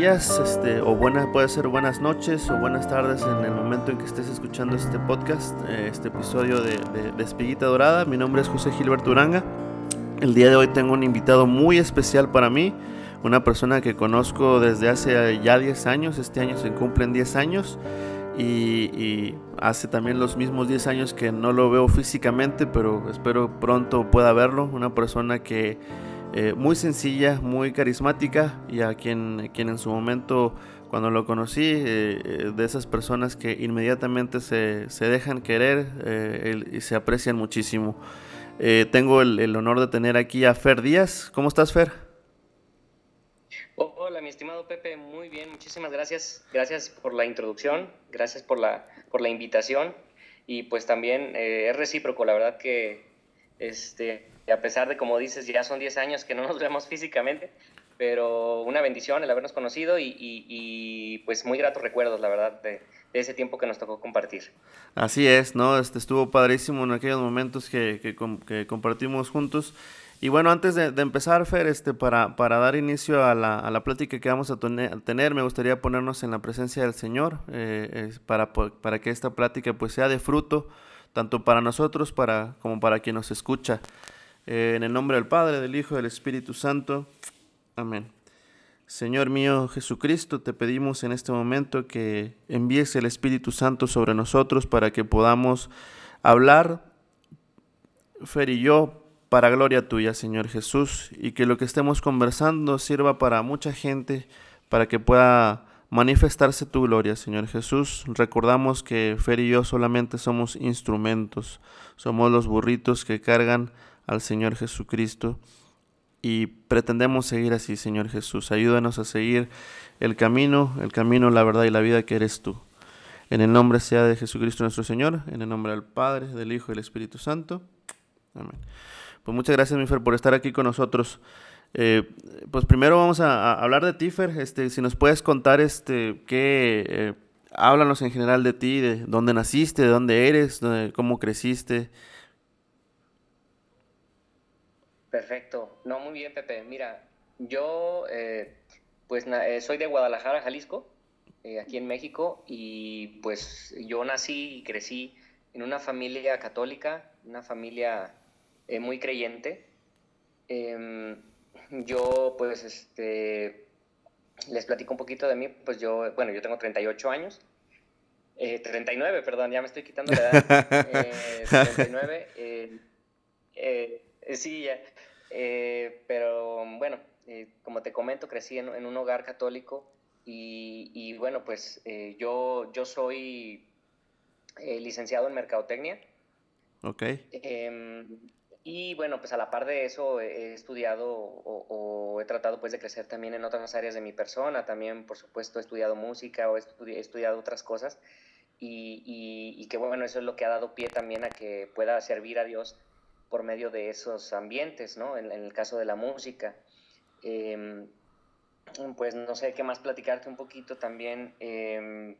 días, este, o buena, puede ser buenas noches o buenas tardes en el momento en que estés escuchando este podcast, eh, este episodio de, de, Espiguita Dorada. Mi nombre es José Gilberto Uranga. El día de hoy tengo un invitado muy especial para mí, una persona que conozco desde hace ya 10 años, este año se cumplen 10 años. Y, hace también los mismos 10 años que no lo veo físicamente, pero espero pronto pueda verlo. Una persona que eh, muy sencilla, muy carismática y a quien, quien en su momento cuando lo conocí, eh, eh, de esas personas que inmediatamente se, se dejan querer y se aprecian muchísimo. tengo el, honor de tener aquí a Fer Díaz. ¿Cómo estás, Fer? Hola, mi estimado Pepe, muy bien, muchísimas gracias. Gracias por la introducción, gracias por la, por la invitación y pues también es recíproco, la verdad que este, a pesar de, como dices, ya son 10 años que no nos vemos físicamente, pero una bendición el habernos conocido y, pues muy gratos recuerdos, la verdad, de, ese tiempo que nos tocó compartir. Así es, ¿no? Este estuvo padrísimo en aquellos momentos que, compartimos juntos. Y bueno, antes de, empezar, Fer, este, para, para dar inicio a la, a la, plática que vamos a tener, me gustaría ponernos en la presencia del Señor eh, para, para que esta plática pues sea de fruto, tanto para nosotros para, como para quien nos escucha. Eh, en el nombre del Padre, del Hijo del Espíritu Santo. Amén. Señor mío Jesucristo, te pedimos en este momento que envíes el Espíritu Santo sobre nosotros para que podamos hablar, Fer y yo, para gloria tuya, Señor Jesús, y que lo que estemos conversando sirva para mucha gente, para que pueda manifestarse tu gloria, Señor Jesús. Recordamos que Fer y yo solamente somos instrumentos, somos los burritos que cargan al Señor Jesucristo y pretendemos seguir así, Señor Jesús. Ayúdanos a seguir el camino, el camino, la verdad y la vida que eres tú. En el nombre sea de Jesucristo nuestro Señor, en el nombre del Padre, del Hijo y del Espíritu Santo. Amén. Pues muchas gracias, mi Fer, por estar aquí con nosotros. Eh, pues primero vamos a, hablar de ti, Fer. Este, si nos puedes contar este, qué, eh, háblanos en general de ti, de dónde naciste, de dónde eres, cómo creciste, Perfecto. No, muy bien, Pepe. Mira, yo eh, pues eh, soy de Guadalajara, Jalisco, eh, aquí en México, y pues yo nací y crecí en una familia católica, una familia muy creyente. Em, yo pues este, les platico un poquito de mí, pues yo, bueno, yo tengo 38 años. 39, perdón, ya me estoy quitando la edad. 39. sí, ya. Eh, pero bueno, eh, como te comento, crecí en, un hogar católico y, bueno, pues eh, yo, yo soy licenciado en Mercadotecnia. Ok. Em, y bueno, pues a la par de eso he estudiado o, he tratado pues de crecer también en otras áreas de mi persona. También, por supuesto, he estudiado música o he, estudiado otras cosas. Y, y, y, que bueno, eso es lo que ha dado pie también a que pueda servir a Dios por medio de esos ambientes, ¿no? En, el caso de la música. Em, pues no sé qué más platicarte un poquito también. Eh,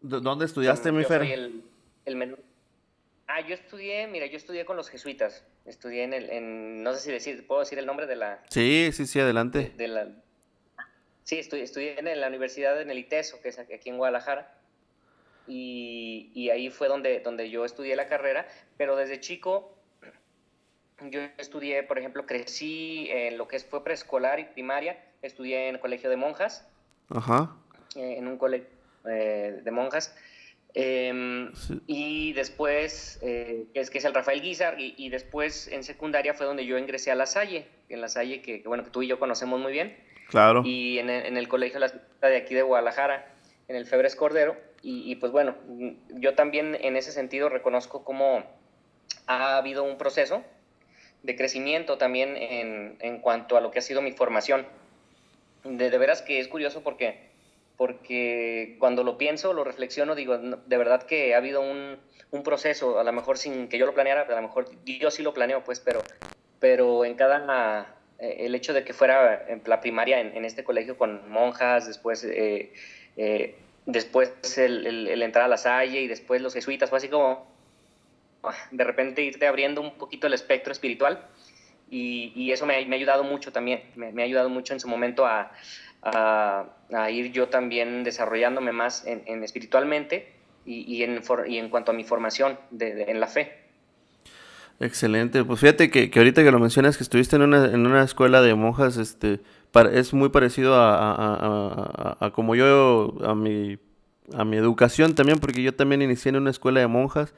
¿Dónde estudiaste, mi Fer? El, el menú. Ah, yo estudié, mira, yo estudié con los jesuitas. Estudié en el, en, no sé si decir, ¿puedo decir el nombre de la? Sí, sí, sí, adelante. De, la, sí, estudié, estudié en la universidad en el ITESO, que es aquí en Guadalajara. Y, y, ahí fue donde, donde yo estudié la carrera, pero desde chico yo estudié, por ejemplo, crecí en lo que fue preescolar y primaria, estudié en el colegio de monjas, Ajá. Eh, en un colegio eh, de monjas, em, y después, eh, es que es el Rafael Guizar, y, después en secundaria fue donde yo ingresé a La Salle, en La Salle que, bueno, que tú y yo conocemos muy bien. Claro. Y en, en el colegio de aquí de Guadalajara, en el Febres Cordero, y, y pues bueno, yo también en ese sentido reconozco cómo ha habido un proceso de crecimiento también en, en, cuanto a lo que ha sido mi formación. De, de veras que es curioso porque, porque cuando lo pienso, lo reflexiono, digo, de verdad que ha habido un, un, proceso, a lo mejor sin que yo lo planeara, a lo mejor yo sí lo planeo, pues, pero, pero en cada, eh, el hecho de que fuera en la primaria en, en este colegio con monjas, después, eh, eh, después el, el, el, entrar a la Salle y después los jesuitas, fue así como de repente irte abriendo un poquito el espectro espiritual. y, eso me, ha ayudado mucho también, me, ha ayudado mucho en su momento a, ir yo también desarrollándome más en, espiritualmente y, en, en cuanto a mi formación en la fe. Excelente, pues fíjate que, ahorita que lo mencionas que estuviste en una, en una escuela de monjas, este, es muy parecido a, como yo, a mi, a mi educación también, porque yo también inicié en una escuela de monjas,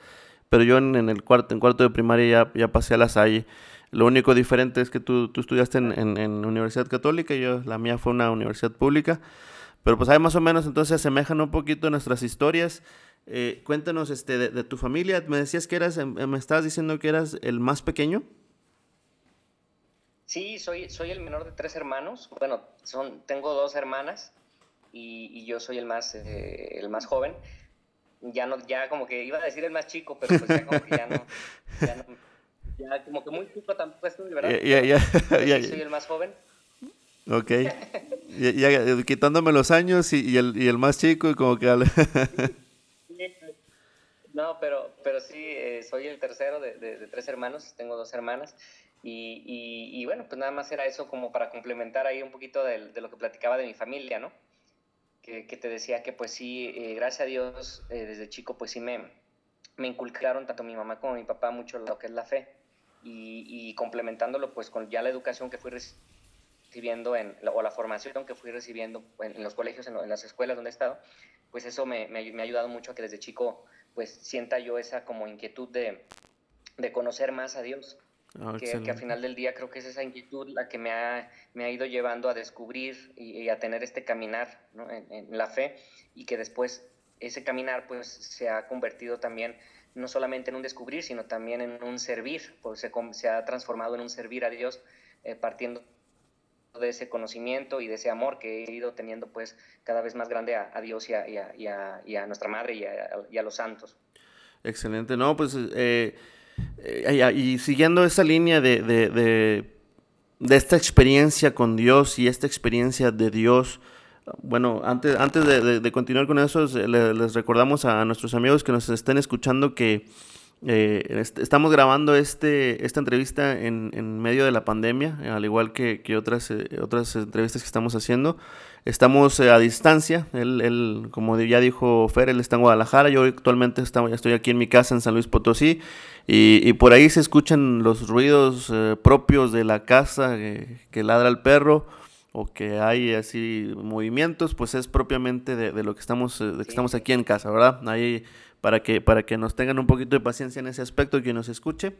pero yo en, el cuarto, en cuarto de primaria ya, ya pasé a la Salle. Lo único diferente es que tú, estudiaste en, en, Universidad Católica y yo, la mía fue una universidad pública. Pero pues ahí más o menos entonces asemejan un poquito nuestras historias. Eh, cuéntanos este, de, tu familia. Me decías que eras, em, me estabas diciendo que eras el más pequeño. Sí, soy, soy el menor de tres hermanos. Bueno, son, tengo dos hermanas y, yo soy el más, eh, el más joven. Ya no, ya como que iba a decir el más chico, pero pues ya como que ya no, ya no ya, como que muy chico tampoco estoy, ¿verdad? Ya, ya, ya, Soy el más joven. Ok. ya, quitándome los años y, el, y el más chico, y como que. no, pero, pero sí, eh, soy el tercero de, de, tres hermanos, tengo dos hermanas. Y, y, bueno, pues nada más era eso como para complementar ahí un poquito de, de lo que platicaba de mi familia, ¿no? Que, que te decía que pues sí, eh, gracias a Dios, eh, desde chico pues sí me, me inculcaron tanto mi mamá como mi papá mucho lo que es la fe y, complementándolo pues con ya la educación que fui recibiendo en, o la formación que fui recibiendo en, los colegios, en, las escuelas donde he estado, pues eso me, me, ha ayudado mucho a que desde chico pues sienta yo esa como inquietud de, de conocer más a Dios. Ah, que, que, al final del día creo que es esa inquietud la que me ha, me ha ido llevando a descubrir y, a tener este caminar ¿no? en, en, la fe y que después ese caminar pues se ha convertido también no solamente en un descubrir, sino también en un servir, pues se, se ha transformado en un servir a Dios eh, partiendo de ese conocimiento y de ese amor que he ido teniendo pues cada vez más grande a, Dios y a, y, y a, nuestra madre y a, los santos. Excelente, no, pues eh, y siguiendo esa línea de, de, de, de, esta experiencia con Dios y esta experiencia de Dios, bueno, antes, antes de, continuar con eso, les, recordamos a nuestros amigos que nos estén escuchando que eh, estamos grabando este, esta entrevista en, medio de la pandemia, al igual que, otras, eh, otras entrevistas que estamos haciendo. Estamos eh, a distancia, él, como ya dijo Fer, él está en Guadalajara, yo actualmente estoy aquí en mi casa en San Luis Potosí y, por ahí se escuchan los ruidos propios de la casa que ladra el perro o que hay así movimientos, pues es propiamente de, lo que estamos, de que estamos aquí en casa, ¿verdad? Ahí para que, para que nos tengan un poquito de paciencia en ese aspecto que nos escuche,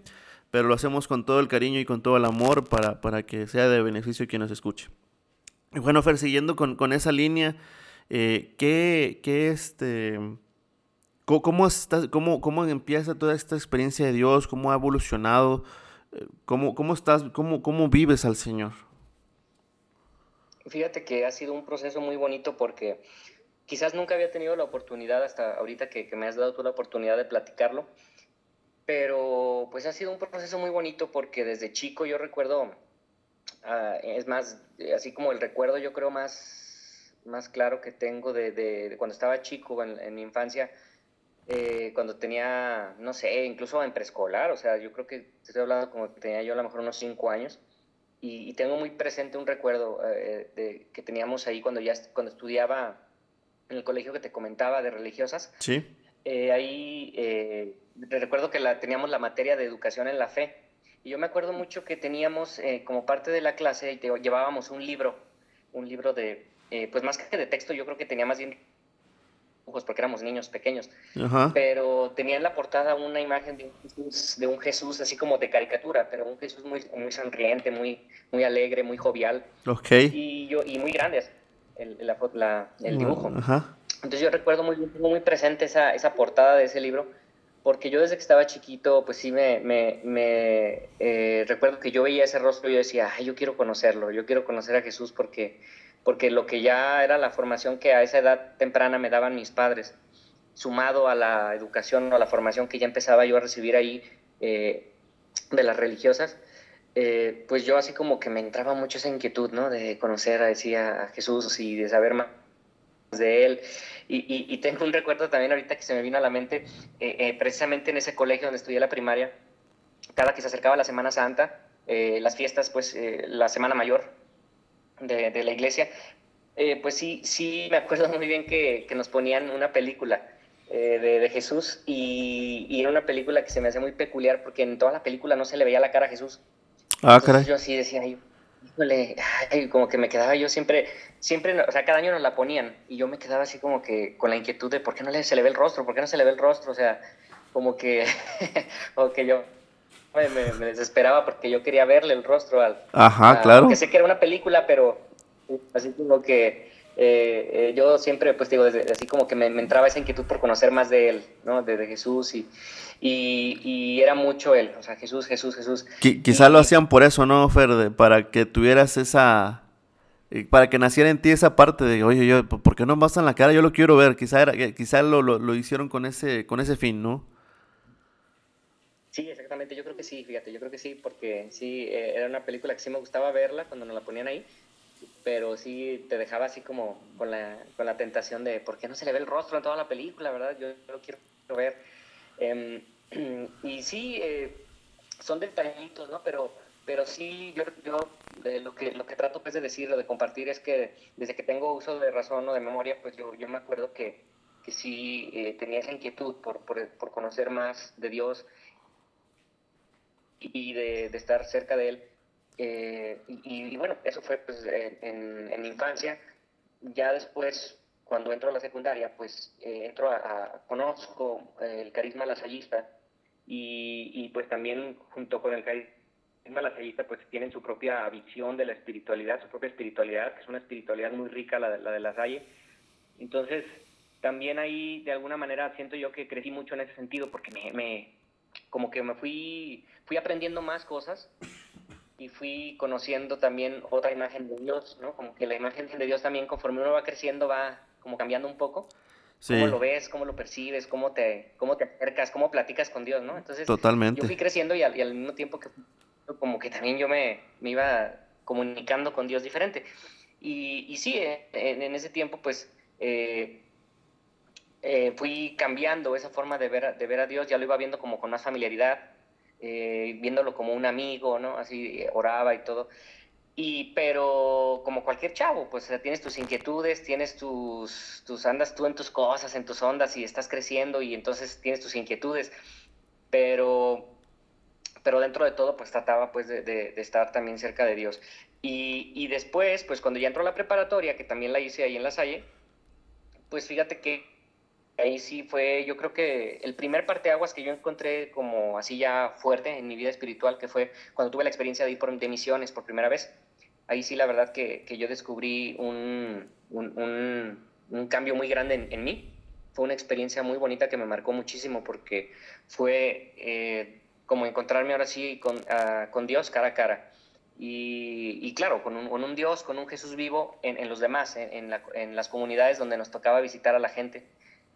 pero lo hacemos con todo el cariño y con todo el amor para, para que sea de beneficio quien nos escuche. Y bueno, Fer, siguiendo con, con esa línea, eh, ¿qué, qué este... ¿Cómo, está, cómo, ¿Cómo empieza toda esta experiencia de Dios? ¿Cómo ha evolucionado? Eh, ¿Cómo, cómo estás? Cómo, ¿Cómo vives al Señor? Fíjate que ha sido un proceso muy bonito porque quizás nunca había tenido la oportunidad hasta ahorita que, me has dado tú la oportunidad de platicarlo, pero pues ha sido un proceso muy bonito porque desde chico yo recuerdo, ah, es más, así como el recuerdo yo creo más, más claro que tengo de, cuando estaba chico en, mi infancia, eh, cuando tenía, no sé, incluso en preescolar, o sea, yo creo que estoy hablando como que tenía yo a lo mejor unos cinco años, y, tengo muy presente un recuerdo eh, de, que teníamos ahí cuando ya cuando estudiaba en el colegio que te comentaba de religiosas. Sí. Eh, ahí eh, recuerdo que la, teníamos la materia de educación en la fe. Y yo me acuerdo mucho que teníamos como parte de la clase, llevábamos un libro, un libro de, pues más que de texto, yo creo que tenía más bien porque éramos niños pequeños, pero tenía en la portada una imagen de un, Jesús, de un Jesús así como de caricatura, pero un Jesús muy, muy sonriente, muy, muy alegre, muy jovial. Y, yo, y muy grande el, el dibujo. Entonces yo recuerdo muy, muy presente esa, esa portada de ese libro, porque yo desde que estaba chiquito, pues sí me, me, me eh, recuerdo que yo veía ese rostro y yo decía, Ay, yo quiero conocerlo, yo quiero conocer a Jesús porque porque lo que ya era la formación que a esa edad temprana me daban mis padres, sumado a la educación o a la formación que ya empezaba yo a recibir ahí eh, de las religiosas, eh, pues yo así como que me entraba mucho esa inquietud, ¿no? De conocer a, a Jesús y de saber más de él. Y, tengo un recuerdo también ahorita que se me vino a la mente, eh, precisamente en ese colegio donde estudié la primaria, cada que se acercaba la Semana Santa, las fiestas, pues la Semana Mayor de, de la iglesia, pues sí, sí me acuerdo muy bien que, que nos ponían una película de, de, Jesús y, y, era una película que se me hace muy peculiar porque en toda la película no se le veía la cara a Jesús. Ah, caray. Yo así decía, híjole, como que me quedaba yo siempre, siempre, o sea, cada año nos la ponían y yo me quedaba así como que con la inquietud de por qué no se le ve el rostro, por qué no se le ve el rostro, o sea, como que, o que yo me, desesperaba porque yo quería verle el rostro al... Ajá, claro. Que sé que era una película, pero así como que eh, eh, yo siempre, pues digo, desde, así como que me, entraba esa inquietud por conocer más de él, ¿no? De, Jesús y, y, era mucho él, o sea, Jesús, Jesús, Jesús. quizá lo hacían por eso, ¿no, Fer? para que tuvieras esa, para que naciera en ti esa parte de, oye, yo, ¿por qué no me en la cara? Yo lo quiero ver. Quizá, era, quizá lo, lo, hicieron con ese, con ese fin, ¿no? Sí, exactamente. Yo creo que sí, fíjate. Yo creo que sí, porque sí, eh, era una película que sí me gustaba verla cuando nos la ponían ahí pero sí te dejaba así como con la, con la tentación de, ¿por qué no se le ve el rostro en toda la película, verdad? Yo, lo quiero ver. Em, y sí, eh, son detallitos, ¿no? Pero, pero sí, yo, yo lo, que, lo que trato pues, de decir o de compartir es que desde que tengo uso de razón o de memoria, pues yo, yo me acuerdo que, que sí eh, tenía esa inquietud por, por, por, conocer más de Dios y de, de estar cerca de Él. Eh, y, bueno, eso fue pues, en, en, infancia. Ya después, cuando entro a la secundaria, pues eh, entro a, conozco el carisma lasallista y, y pues también junto con el carisma lasallista pues tienen su propia visión de la espiritualidad, su propia espiritualidad, que es una espiritualidad muy rica la, la de la Salle. Entonces, también ahí de alguna manera siento yo que crecí mucho en ese sentido porque me, me como que me fui, fui aprendiendo más cosas y fui conociendo también otra imagen de Dios, ¿no? Como que la imagen de Dios también conforme uno va creciendo va como cambiando un poco. Sí. Cómo lo ves, cómo lo percibes, cómo te, cómo te acercas, cómo platicas con Dios, ¿no? Entonces, Totalmente. yo fui creciendo y al, mismo tiempo que como que también yo me, me iba comunicando con Dios diferente. Y, y sí, eh, en, ese tiempo pues eh, eh, fui cambiando esa forma de ver, de ver a Dios, ya lo iba viendo como con más familiaridad, eh, viéndolo como un amigo, ¿no? Así oraba y todo. Y, pero como cualquier chavo, pues tienes tus inquietudes, tienes tus, tus, andas tú en tus cosas, en tus ondas y estás creciendo y entonces tienes tus inquietudes. Pero, pero dentro de todo, pues trataba pues de, de, estar también cerca de Dios. Y, y, después, pues cuando ya entró a la preparatoria, que también la hice ahí en La Salle, pues fíjate que ahí sí fue, yo creo que el primer parteaguas que yo encontré como así ya fuerte en mi vida espiritual, que fue cuando tuve la experiencia de ir por, de misiones por primera vez. Ahí sí la verdad que, que yo descubrí un, un, un, cambio muy grande en, mí. Fue una experiencia muy bonita que me marcó muchísimo porque fue eh, como encontrarme ahora sí con, uh, con, Dios cara a cara. Y, y claro, con un, con un, Dios, con un Jesús vivo en, en los demás, en, la, en las comunidades donde nos tocaba visitar a la gente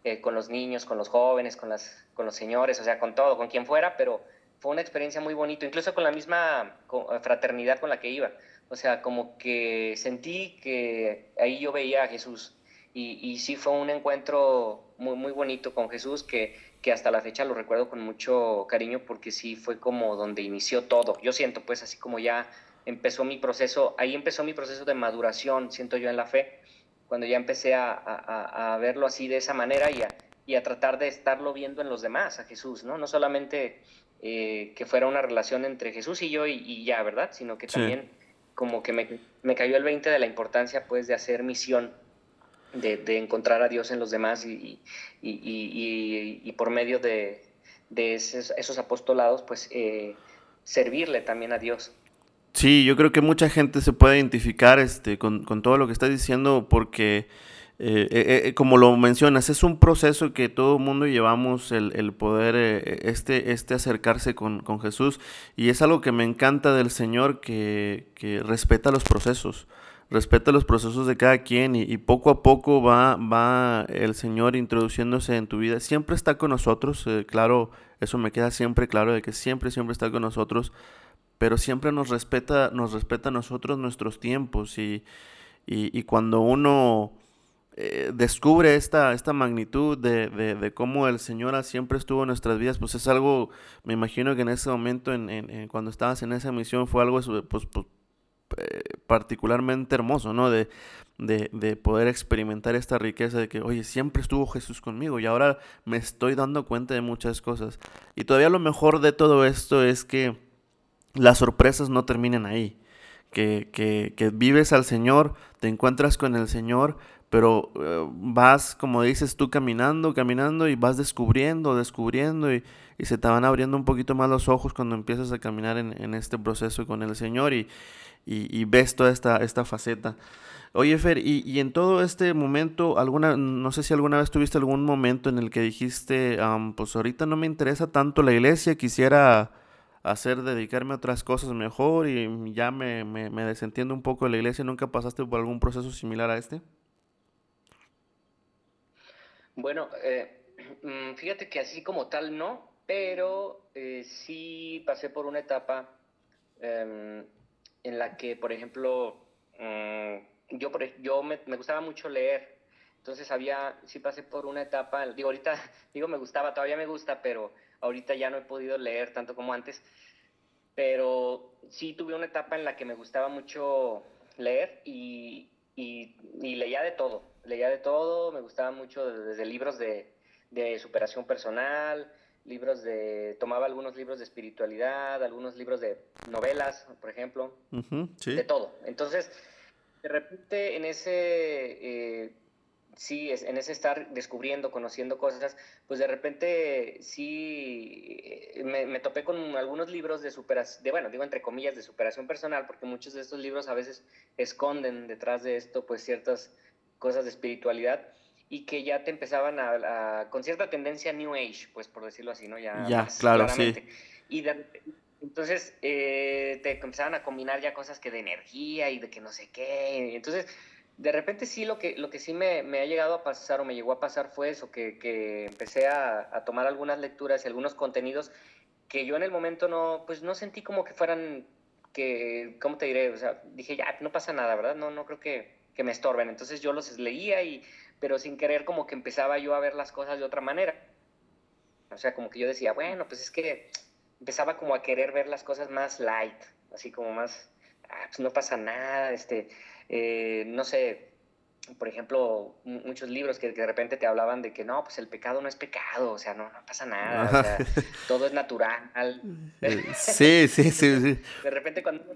eh, con los niños, con los jóvenes, con, las, con los señores, o sea, con todo, con quien fuera, pero fue una experiencia muy bonita, incluso con la misma eh, fraternidad con la que iba. O sea, como que sentí que ahí yo veía a Jesús. Y, y sí fue un encuentro muy, muy bonito con Jesús que, que hasta la fecha lo recuerdo con mucho cariño porque sí fue como donde inició todo. Yo siento pues así como ya empezó mi proceso, ahí empezó mi proceso de maduración, siento yo en la fe, cuando ya empecé a, a, a verlo así de esa manera y a, y a, tratar de estarlo viendo en los demás, a Jesús, ¿no? No solamente eh, que fuera una relación entre Jesús y yo y, ya, ¿verdad? Sino que también como que me, me, cayó el 20 de la importancia, pues, de hacer misión, de, de encontrar a Dios en los demás y, y, y por medio de, de esos, esos, apostolados, pues, eh, servirle también a Dios. Sí, yo creo que mucha gente se puede identificar este, con, con todo lo que estás diciendo porque, eh, eh, eh, como lo mencionas, es un proceso que todo mundo llevamos el, el poder, este, este acercarse con, con, Jesús. Y es algo que me encanta del Señor, que, que respeta los procesos respeta los procesos de cada quien y, y, poco a poco va, va el Señor introduciéndose en tu vida. Siempre está con nosotros, claro, eso me queda siempre claro de que siempre, siempre está con nosotros pero siempre nos respeta, nos respeta a nosotros nuestros tiempos y, y, cuando uno eh, descubre esta, esta magnitud de, de, cómo el Señor siempre estuvo en nuestras vidas, pues es algo, me imagino que en ese momento, en, cuando estabas en esa misión, fue algo pues, pues eh, particularmente hermoso, ¿no? De, de, de, poder experimentar esta riqueza de que, oye, siempre estuvo Jesús conmigo y ahora me estoy dando cuenta de muchas cosas. Y todavía lo mejor de todo esto es que las sorpresas no terminan ahí. Que, que, que vives al Señor, te encuentras con el Señor, pero eh, vas, como dices tú, caminando, caminando y vas descubriendo, descubriendo y, se te van abriendo un poquito más los ojos cuando empiezas a caminar en, este proceso con el Señor y, y, y ves toda esta, esta faceta. Oye, Fer, y, y, en todo este momento, alguna, no sé si alguna vez tuviste algún momento en el que dijiste, pues ahorita no me interesa tanto la iglesia, quisiera hacer, dedicarme a otras cosas mejor y ya me, me, me desentiendo un poco de la iglesia. ¿Nunca pasaste por algún proceso similar a este? Bueno, eh, mm, fíjate que así como tal no, pero eh, sí pasé por una etapa em, en la que, por ejemplo, mm, yo, yo me, gustaba mucho leer, entonces había, sí pasé por una etapa, digo, ahorita, digo, me gustaba, todavía me gusta, pero ahorita ya no he podido leer tanto como antes, pero sí tuve una etapa en la que me gustaba mucho leer y, y, leía de todo, leía de todo, me gustaba mucho desde libros de, de superación personal, libros de, tomaba algunos libros de espiritualidad, algunos libros de novelas, por ejemplo, de todo. Entonces, de repente en ese, eh, sí, en ese estar descubriendo, conociendo cosas, pues de repente sí eh, me, topé con algunos libros de superación, de, bueno, digo entre comillas, de superación personal, porque muchos de estos libros a veces esconden detrás de esto pues ciertas cosas de espiritualidad y que ya te empezaban a, con cierta tendencia New Age, pues por decirlo así, ¿no? Ya, ya claro, sí. Y entonces eh, te empezaban a combinar ya cosas que de energía y de que no sé qué. Entonces, de repente sí, lo que, lo que sí me, me ha llegado a pasar o me llegó a pasar fue eso, que, que empecé a, a, tomar algunas lecturas y algunos contenidos que yo en el momento no, pues no sentí como que fueran, que, ¿cómo te diré? O sea, dije, ya, no pasa nada, ¿verdad? No, no creo que, que me estorben. Entonces yo los leía y pero sin querer como que empezaba yo a ver las cosas de otra manera. O sea, como que yo decía, bueno, pues es que empezaba como a querer ver las cosas más light, así como más, ah, pues no pasa nada, este, eh, no sé, por ejemplo, muchos libros que, de repente te hablaban de que no, pues el pecado no es pecado, o sea, no, no pasa nada, o sea, todo es natural. Eh, sí, sí, sí, sí. De repente cuando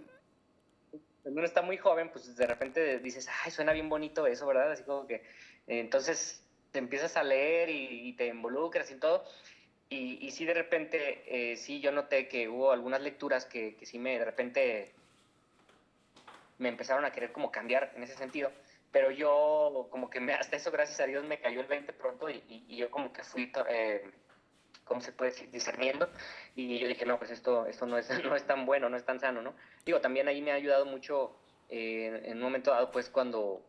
uno está muy joven, pues de repente dices, ay, suena bien bonito eso, ¿verdad? Así como que entonces te empiezas a leer y, te involucras y todo. Y, y sí, de repente, eh, sí, yo noté que hubo algunas lecturas que, que, sí me, de repente, me empezaron a querer como cambiar en ese sentido. Pero yo, como que me, hasta eso, gracias a Dios, me cayó el 20 pronto y, yo como que fui, eh, ¿cómo se puede decir? Discerniendo. Y yo dije, no, pues esto, esto no, es, no es tan bueno, no es tan sano, ¿no? Digo, también ahí me ha ayudado mucho eh, en un momento dado, pues cuando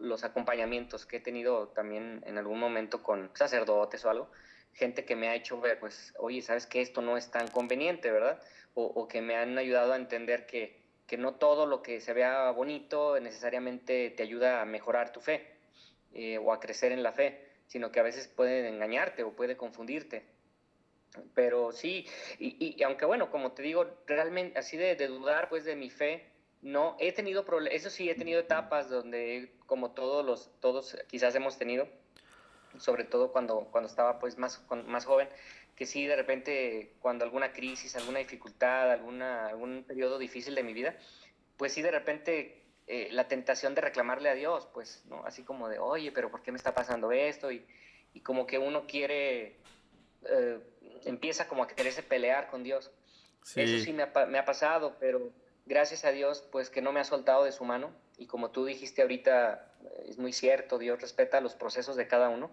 los acompañamientos que he tenido también en algún momento con sacerdotes o algo, gente que me ha hecho ver, pues, oye, ¿sabes que Esto no es tan conveniente, ¿verdad? O, que me han ayudado a entender que, que, no todo lo que se vea bonito necesariamente te ayuda a mejorar tu fe eh, o a crecer en la fe, sino que a veces puede engañarte o puede confundirte. Pero sí, y, y aunque bueno, como te digo, realmente así de, de dudar pues de mi fe, no, he tenido problemas, eso sí, he tenido etapas donde, como todos los, todos quizás hemos tenido, sobre todo cuando, cuando estaba pues más, más joven, que sí, de repente, cuando alguna crisis, alguna dificultad, alguna, algún periodo difícil de mi vida, pues sí, de repente eh, la tentación de reclamarle a Dios, pues, ¿no? Así como de, oye, pero ¿por qué me está pasando esto? Y, y como que uno quiere, eh, empieza como a quererse pelear con Dios. Eso sí me ha, me ha pasado, pero gracias a Dios, pues que no me ha soltado de su mano. Y como tú dijiste ahorita, es muy cierto, Dios respeta los procesos de cada uno.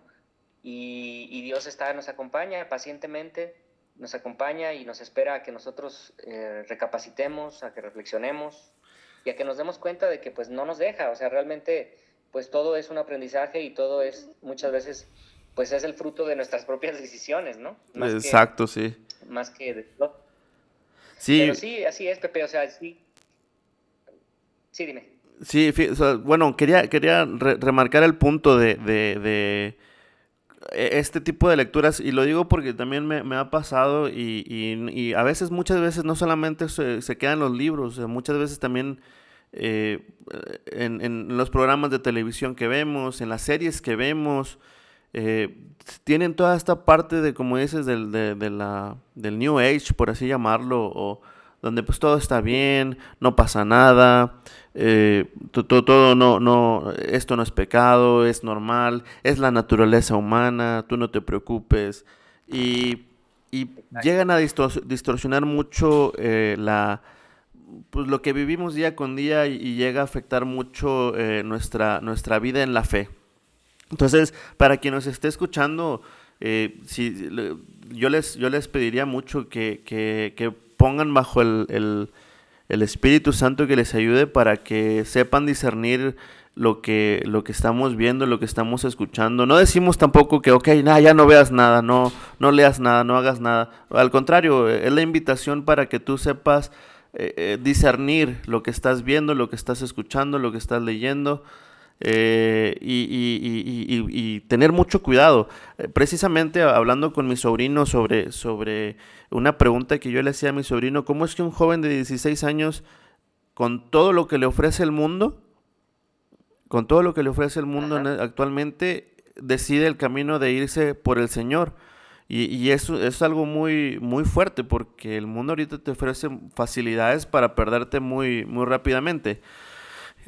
Y, Dios está, nos acompaña pacientemente, nos acompaña y nos espera a que nosotros eh, recapacitemos, a que reflexionemos y a que nos demos cuenta de que pues no nos deja. O sea, realmente pues todo es un aprendizaje y todo es muchas veces pues es el fruto de nuestras propias decisiones, ¿no? Exacto, sí. Más que de, Sí. Pero sí, así es, Pepe, o sea, sí. Sí, dime. Sí, bueno, quería, quería remarcar el punto de, de, e, este tipo de lecturas y lo digo porque también me, ha pasado y, a veces, muchas veces no solamente se, se quedan los libros, muchas veces también eh, en, los programas de televisión que vemos, en las series que vemos, eh, tienen toda esta parte de, como dices, del, de, del New Age, por así llamarlo, o donde pues todo está bien, no pasa nada, eh, todo, todo no, no, esto no es pecado, es normal, es la naturaleza humana, tú no te preocupes. Y, y llegan a distorsionar mucho la pues lo que vivimos día con día y, llega a afectar mucho eh, nuestra, nuestra vida en la fe. Entonces, para quien nos esté escuchando, eh, si, yo, les, yo les pediría mucho que, que, pongan bajo el, el, Espíritu Santo que les ayude para que sepan discernir lo que, lo que estamos viendo, lo que estamos escuchando. No decimos tampoco que, ok, nada, ya no veas nada, no, no leas nada, no hagas nada. Al contrario, es la invitación para que tú sepas eh, eh, discernir lo que estás viendo, lo que estás escuchando, lo que estás leyendo. Eh, y, tener mucho cuidado. precisamente hablando con mi sobrino sobre, sobre una pregunta que yo le hacía a mi sobrino, ¿cómo es que un joven de 16 años, con todo lo que le ofrece el mundo, con todo lo que le ofrece el mundo actualmente, decide el camino de irse por el Señor? Y, eso es algo muy, muy fuerte porque el mundo ahorita te ofrece facilidades para perderte muy, muy rápidamente.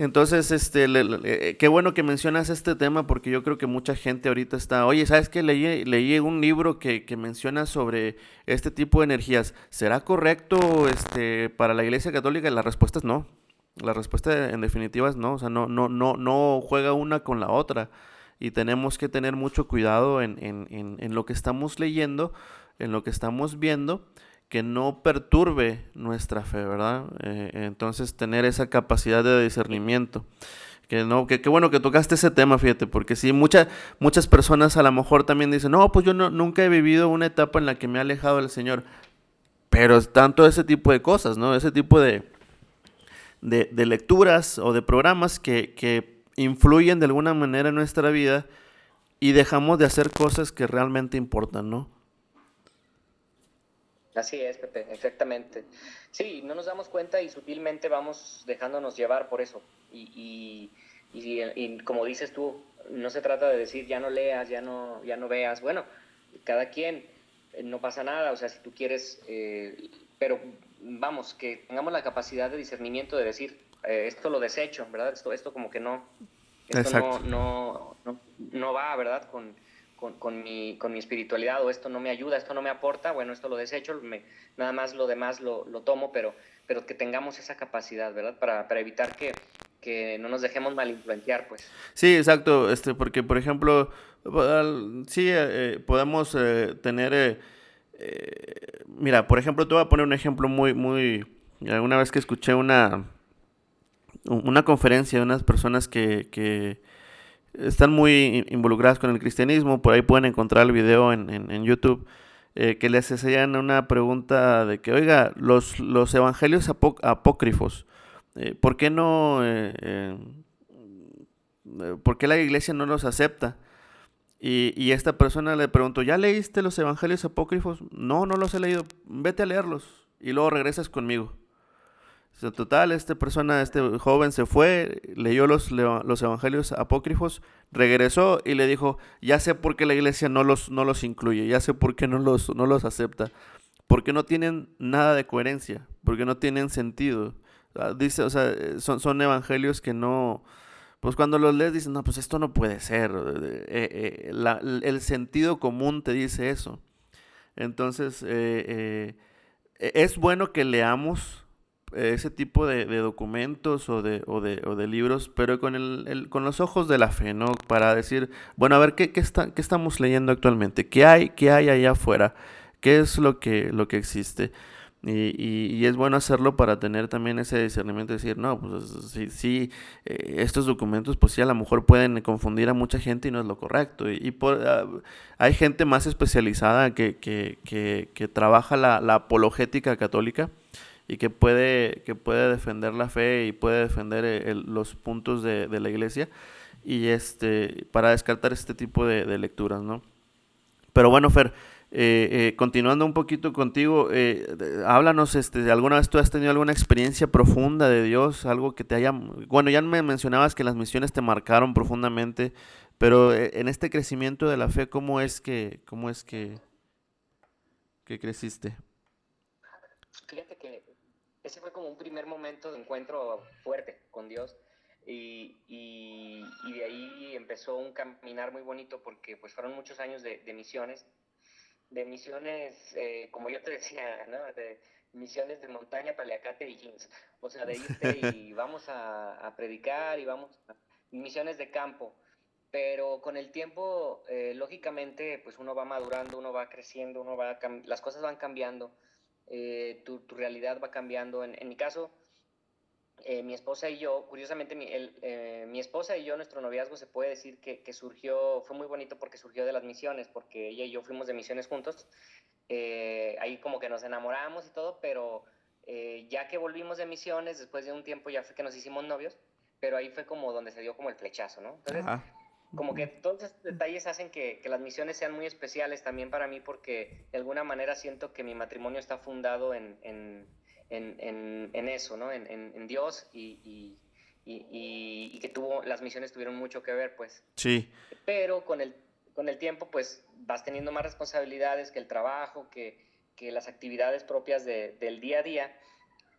Entonces, este, eh, qué bueno que mencionas este tema porque yo creo que mucha gente ahorita está, oye, ¿sabes qué? Leí, leí un libro que, que, menciona sobre este tipo de energías. ¿Será correcto este, para la Iglesia Católica? La respuesta es no. La respuesta en definitiva es no. O sea, no, no, no, no juega una con la otra y tenemos que tener mucho cuidado en, en, en, lo que estamos leyendo, en lo que estamos viendo, que no perturbe nuestra fe, ¿verdad? Eh, entonces tener esa capacidad de discernimiento. Que no, que, bueno que tocaste ese tema, fíjate, porque sí, muchas muchas personas a lo mejor también dicen, no, pues yo no, nunca he vivido una etapa en la que me ha alejado del Señor. Pero todo ese tipo de cosas, ¿no? Ese tipo de, de, de lecturas o de programas que, que influyen de alguna manera en nuestra vida y dejamos de hacer cosas que realmente importan, ¿no? Así es, Pepe, exactamente. Sí, no nos damos cuenta y sutilmente vamos dejándonos llevar por eso. Y, y, como dices tú, no se trata de decir ya no leas, ya no, ya no veas. Bueno, cada quien, eh, no pasa nada. O sea, si tú quieres, eh, pero vamos, que tengamos la capacidad de discernimiento de decir, eh, esto lo desecho, ¿verdad? Esto, esto como que no, esto no, no, no, va, ¿verdad? Con, con, mi, con mi espiritualidad o esto no me ayuda, esto no me aporta, bueno, esto lo desecho, me, nada más lo demás lo, lo, tomo, pero, pero que tengamos esa capacidad, ¿verdad? Para, para evitar que, que no nos dejemos mal influenciar, pues. Sí, exacto, este, porque por ejemplo, sí, eh, podemos eh, tener, mira, por ejemplo, te voy a poner un ejemplo muy, muy, alguna vez que escuché una una conferencia de unas personas que están muy involucradas con el cristianismo, por ahí pueden encontrar el video en, en, YouTube, eh, que les hacían una pregunta de que, oiga, los, los evangelios apócrifos, eh, ¿por qué no, eh, por qué la iglesia no los acepta? Y, y, esta persona le preguntó, ¿ya leíste los evangelios apócrifos? No, no los he leído, vete a leerlos y luego regresas conmigo total, esta persona, este joven se fue, leyó los, los evangelios apócrifos, regresó y le dijo, ya sé por qué la iglesia no los, no los incluye, ya sé por qué no los, no los acepta, porque no tienen nada de coherencia, porque no tienen sentido. Dice, o sea, son, son evangelios que no, pues cuando los lees dices, no, pues esto no puede ser. Eh, eh, el sentido común te dice eso. Entonces, eh, es bueno que leamos ese tipo de, documentos o de, o, de, o de, libros, pero con, el, con los ojos de la fe, ¿no? Para decir, bueno, a ver, ¿qué, qué, está, qué estamos leyendo actualmente? ¿Qué hay, qué hay allá afuera? ¿Qué es lo que, lo que existe? Y, y, es bueno hacerlo para tener también ese discernimiento de decir, no, pues sí, sí eh, estos documentos pues sí a lo mejor pueden confundir a mucha gente y no es lo correcto. Y, por, ah, hay gente más especializada que, que, que, que trabaja la, la apologética católica y que puede, que puede defender la fe y puede defender los puntos de, de, la iglesia y este, para descartar este tipo de, de lecturas, ¿no? Pero bueno, Fer, eh, eh, continuando un poquito contigo, eh, háblanos, este, ¿alguna vez tú has tenido alguna experiencia profunda de Dios? Algo que te haya... Bueno, ya me mencionabas que las misiones te marcaron profundamente, pero en este crecimiento de la fe, ¿cómo es que, cómo es que, que creciste? Fíjate ese fue como un primer momento de encuentro fuerte con Dios. Y, y, de ahí empezó un caminar muy bonito porque pues fueron muchos años de, de misiones de misiones, eh, como yo te decía, ¿no? De misiones de montaña, paliacate y jeans. O sea, de irte y vamos a, predicar y vamos a misiones de campo. Pero con el tiempo, eh, lógicamente, pues uno va madurando, uno va creciendo, uno va las cosas van cambiando, eh, tu, tu, realidad va cambiando. En, en mi caso, eh, mi esposa y yo, curiosamente, mi, eh, mi, esposa y yo, nuestro noviazgo se puede decir que, que, surgió, fue muy bonito porque surgió de las misiones, porque ella y yo fuimos de misiones juntos. Ahí como que nos enamoramos y todo, pero ya que volvimos de misiones, después de un tiempo ya fue que nos hicimos novios, pero ahí fue como donde se dio como el flechazo, ¿no? Entonces, como que todos estos detalles hacen que, que, las misiones sean muy especiales también para mí porque de alguna manera siento que mi matrimonio está fundado en, en en, en, eso, ¿no? En, en Dios y, y, y, y, que tuvo, las misiones tuvieron mucho que ver, pues. Sí. Pero con el, con el tiempo, pues, vas teniendo más responsabilidades que el trabajo, que, que las actividades propias de, del día a día.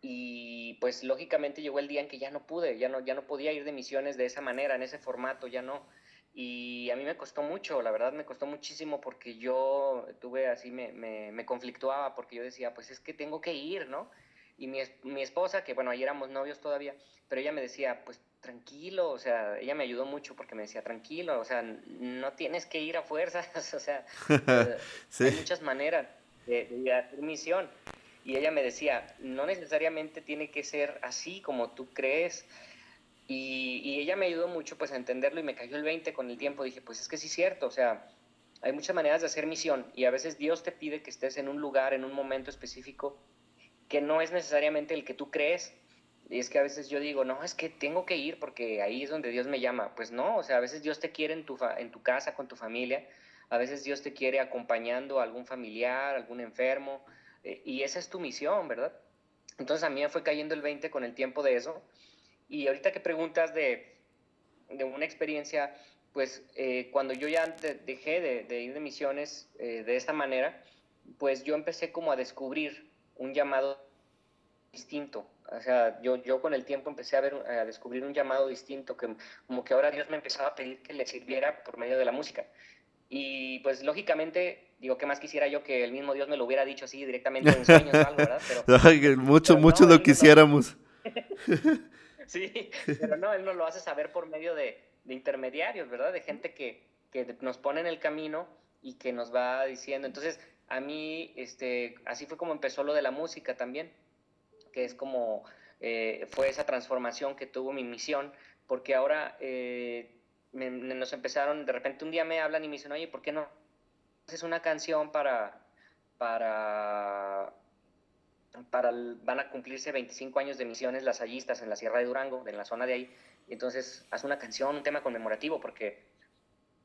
Y pues lógicamente llegó el día en que ya no pude, ya no, ya no podía ir de misiones de esa manera, en ese formato, ya no. Y a mí me costó mucho, la verdad me costó muchísimo porque yo tuve así, me, me, me conflictuaba porque yo decía, pues es que tengo que ir, ¿no? Y mi, mi esposa, que bueno, ahí éramos novios todavía, pero ella me decía, pues tranquilo, o sea, ella me ayudó mucho porque me decía, tranquilo, o sea, no tienes que ir a fuerzas, o sea, eh, hay muchas maneras de, de, hacer misión. Y ella me decía, no necesariamente tiene que ser así como tú crees. Y, ella me ayudó mucho pues a entenderlo y me cayó el 20 con el tiempo. Dije, pues es que sí es cierto, o sea, hay muchas maneras de hacer misión y a veces Dios te pide que estés en un lugar, en un momento específico que no es necesariamente el que tú crees. Y es que a veces yo digo, no, es que tengo que ir porque ahí es donde Dios me llama. Pues no, o sea, a veces Dios te quiere en tu, en tu casa, con tu familia. A veces Dios te quiere acompañando a algún familiar, algún enfermo. Eh, y esa es tu misión, ¿verdad? Entonces a mí me fue cayendo el 20 con el tiempo de eso. Y ahorita que preguntas de, de una experiencia, pues eh, cuando yo ya dejé de, de, ir de misiones eh, de esta manera, pues yo empecé como a descubrir un llamado distinto. O sea, yo, yo con el tiempo empecé a, ver, a descubrir un llamado distinto, que como que ahora Dios me empezaba a pedir que le sirviera por medio de la música. Y pues lógicamente, digo, ¿qué más quisiera yo que el mismo Dios me lo hubiera dicho así directamente en sueños o algo, ¿verdad? Pero, mucho, mucho lo quisiéramos. sí, pero no, Él nos lo hace saber por medio de, intermediarios, ¿verdad? De gente que, que nos pone en el camino y que nos va diciendo. Entonces, a mí, este, así fue como empezó lo de la música también, que es como eh, fue esa transformación que tuvo mi misión, porque ahora eh, nos empezaron, de repente un día me hablan y me dicen, oye, ¿por qué no haces una canción para, para, para, van a cumplirse 25 años de misiones lasallistas en la Sierra de Durango, en la zona de ahí, entonces haz una canción, un tema conmemorativo, porque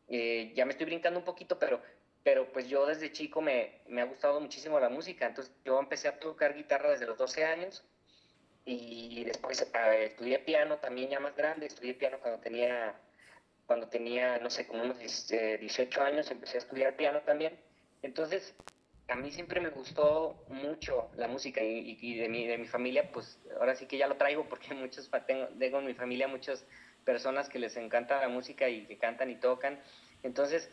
eh, ya me estoy brincando un poquito, pero pero pues yo desde chico me, me, ha gustado muchísimo la música, entonces yo empecé a tocar guitarra desde los 12 años y después eh, estudié piano también ya más grande, estudié piano cuando tenía, cuando tenía, no sé, como unos 18 años, empecé a estudiar piano también, entonces a mí siempre me gustó mucho la música y, de, mi, de mi familia, pues ahora sí que ya lo traigo porque muchos, tengo, tengo en mi familia muchas personas que les encanta la música y que cantan y tocan, entonces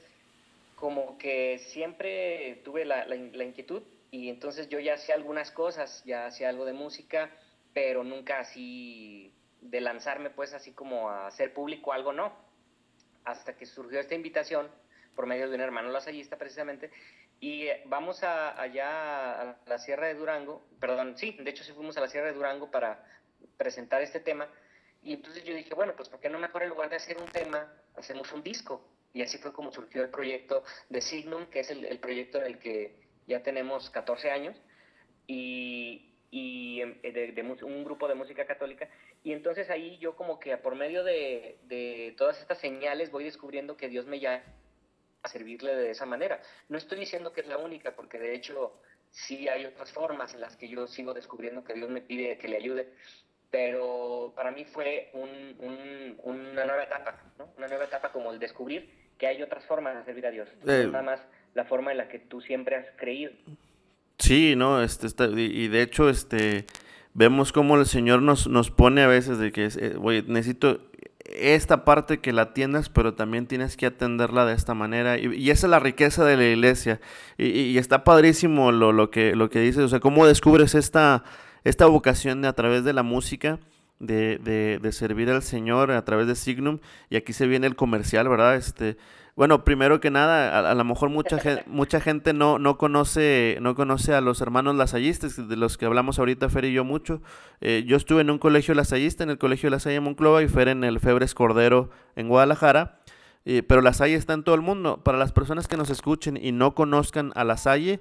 como que siempre tuve la, la, inquietud y entonces yo ya hacía algunas cosas, ya hacía algo de música, pero nunca así de lanzarme pues así como a hacer público algo, no. Hasta que surgió esta invitación por medio de un hermano lasallista precisamente y eh, vamos a, allá a la Sierra de Durango, perdón, sí, de hecho sí fuimos a la Sierra de Durango para presentar este tema y entonces yo dije, bueno, pues ¿por qué no mejor en lugar de hacer un tema, hacemos un disco? Y así fue como surgió el proyecto de Signum, que es el, proyecto en el que ya tenemos 14 años. Y, y em, de, un grupo de música católica. Y entonces ahí yo como que por medio de, de todas estas señales voy descubriendo que Dios me llama servirle de esa manera. No estoy diciendo que es la única, porque de hecho sí hay otras formas en las que yo sigo descubriendo que Dios me pide que le ayude, pero para mí fue una nueva etapa, ¿no? una nueva etapa como el descubrir que hay otras formas de servir a Dios, eh, nada más la forma en la que tú siempre has creído. Sí, no, este, y de hecho, este, vemos cómo el Señor nos, nos pone a veces de que, eh, necesito esta parte que la atiendas, pero también tienes que atenderla de esta manera. Y, esa es la riqueza de la iglesia. Y, está padrísimo lo, lo, que, lo que dices, o sea, cómo descubres esta, esta vocación de, a través de la música. De, de, de, servir al Señor a través de Signum y aquí se viene el comercial, ¿verdad? Este, bueno, primero que nada, a, lo mejor mucha, gente, mucha gente no, no, conoce, no conoce a los hermanos lasallistas, de los que hablamos ahorita Fer y yo mucho. Eh, yo estuve en un colegio lasallista, en el colegio La Salle Monclova, y Fer en el Febres Cordero en Guadalajara. Eh, pero La Salle está en todo el mundo. Para las personas que nos escuchen y no conozcan a La Salle,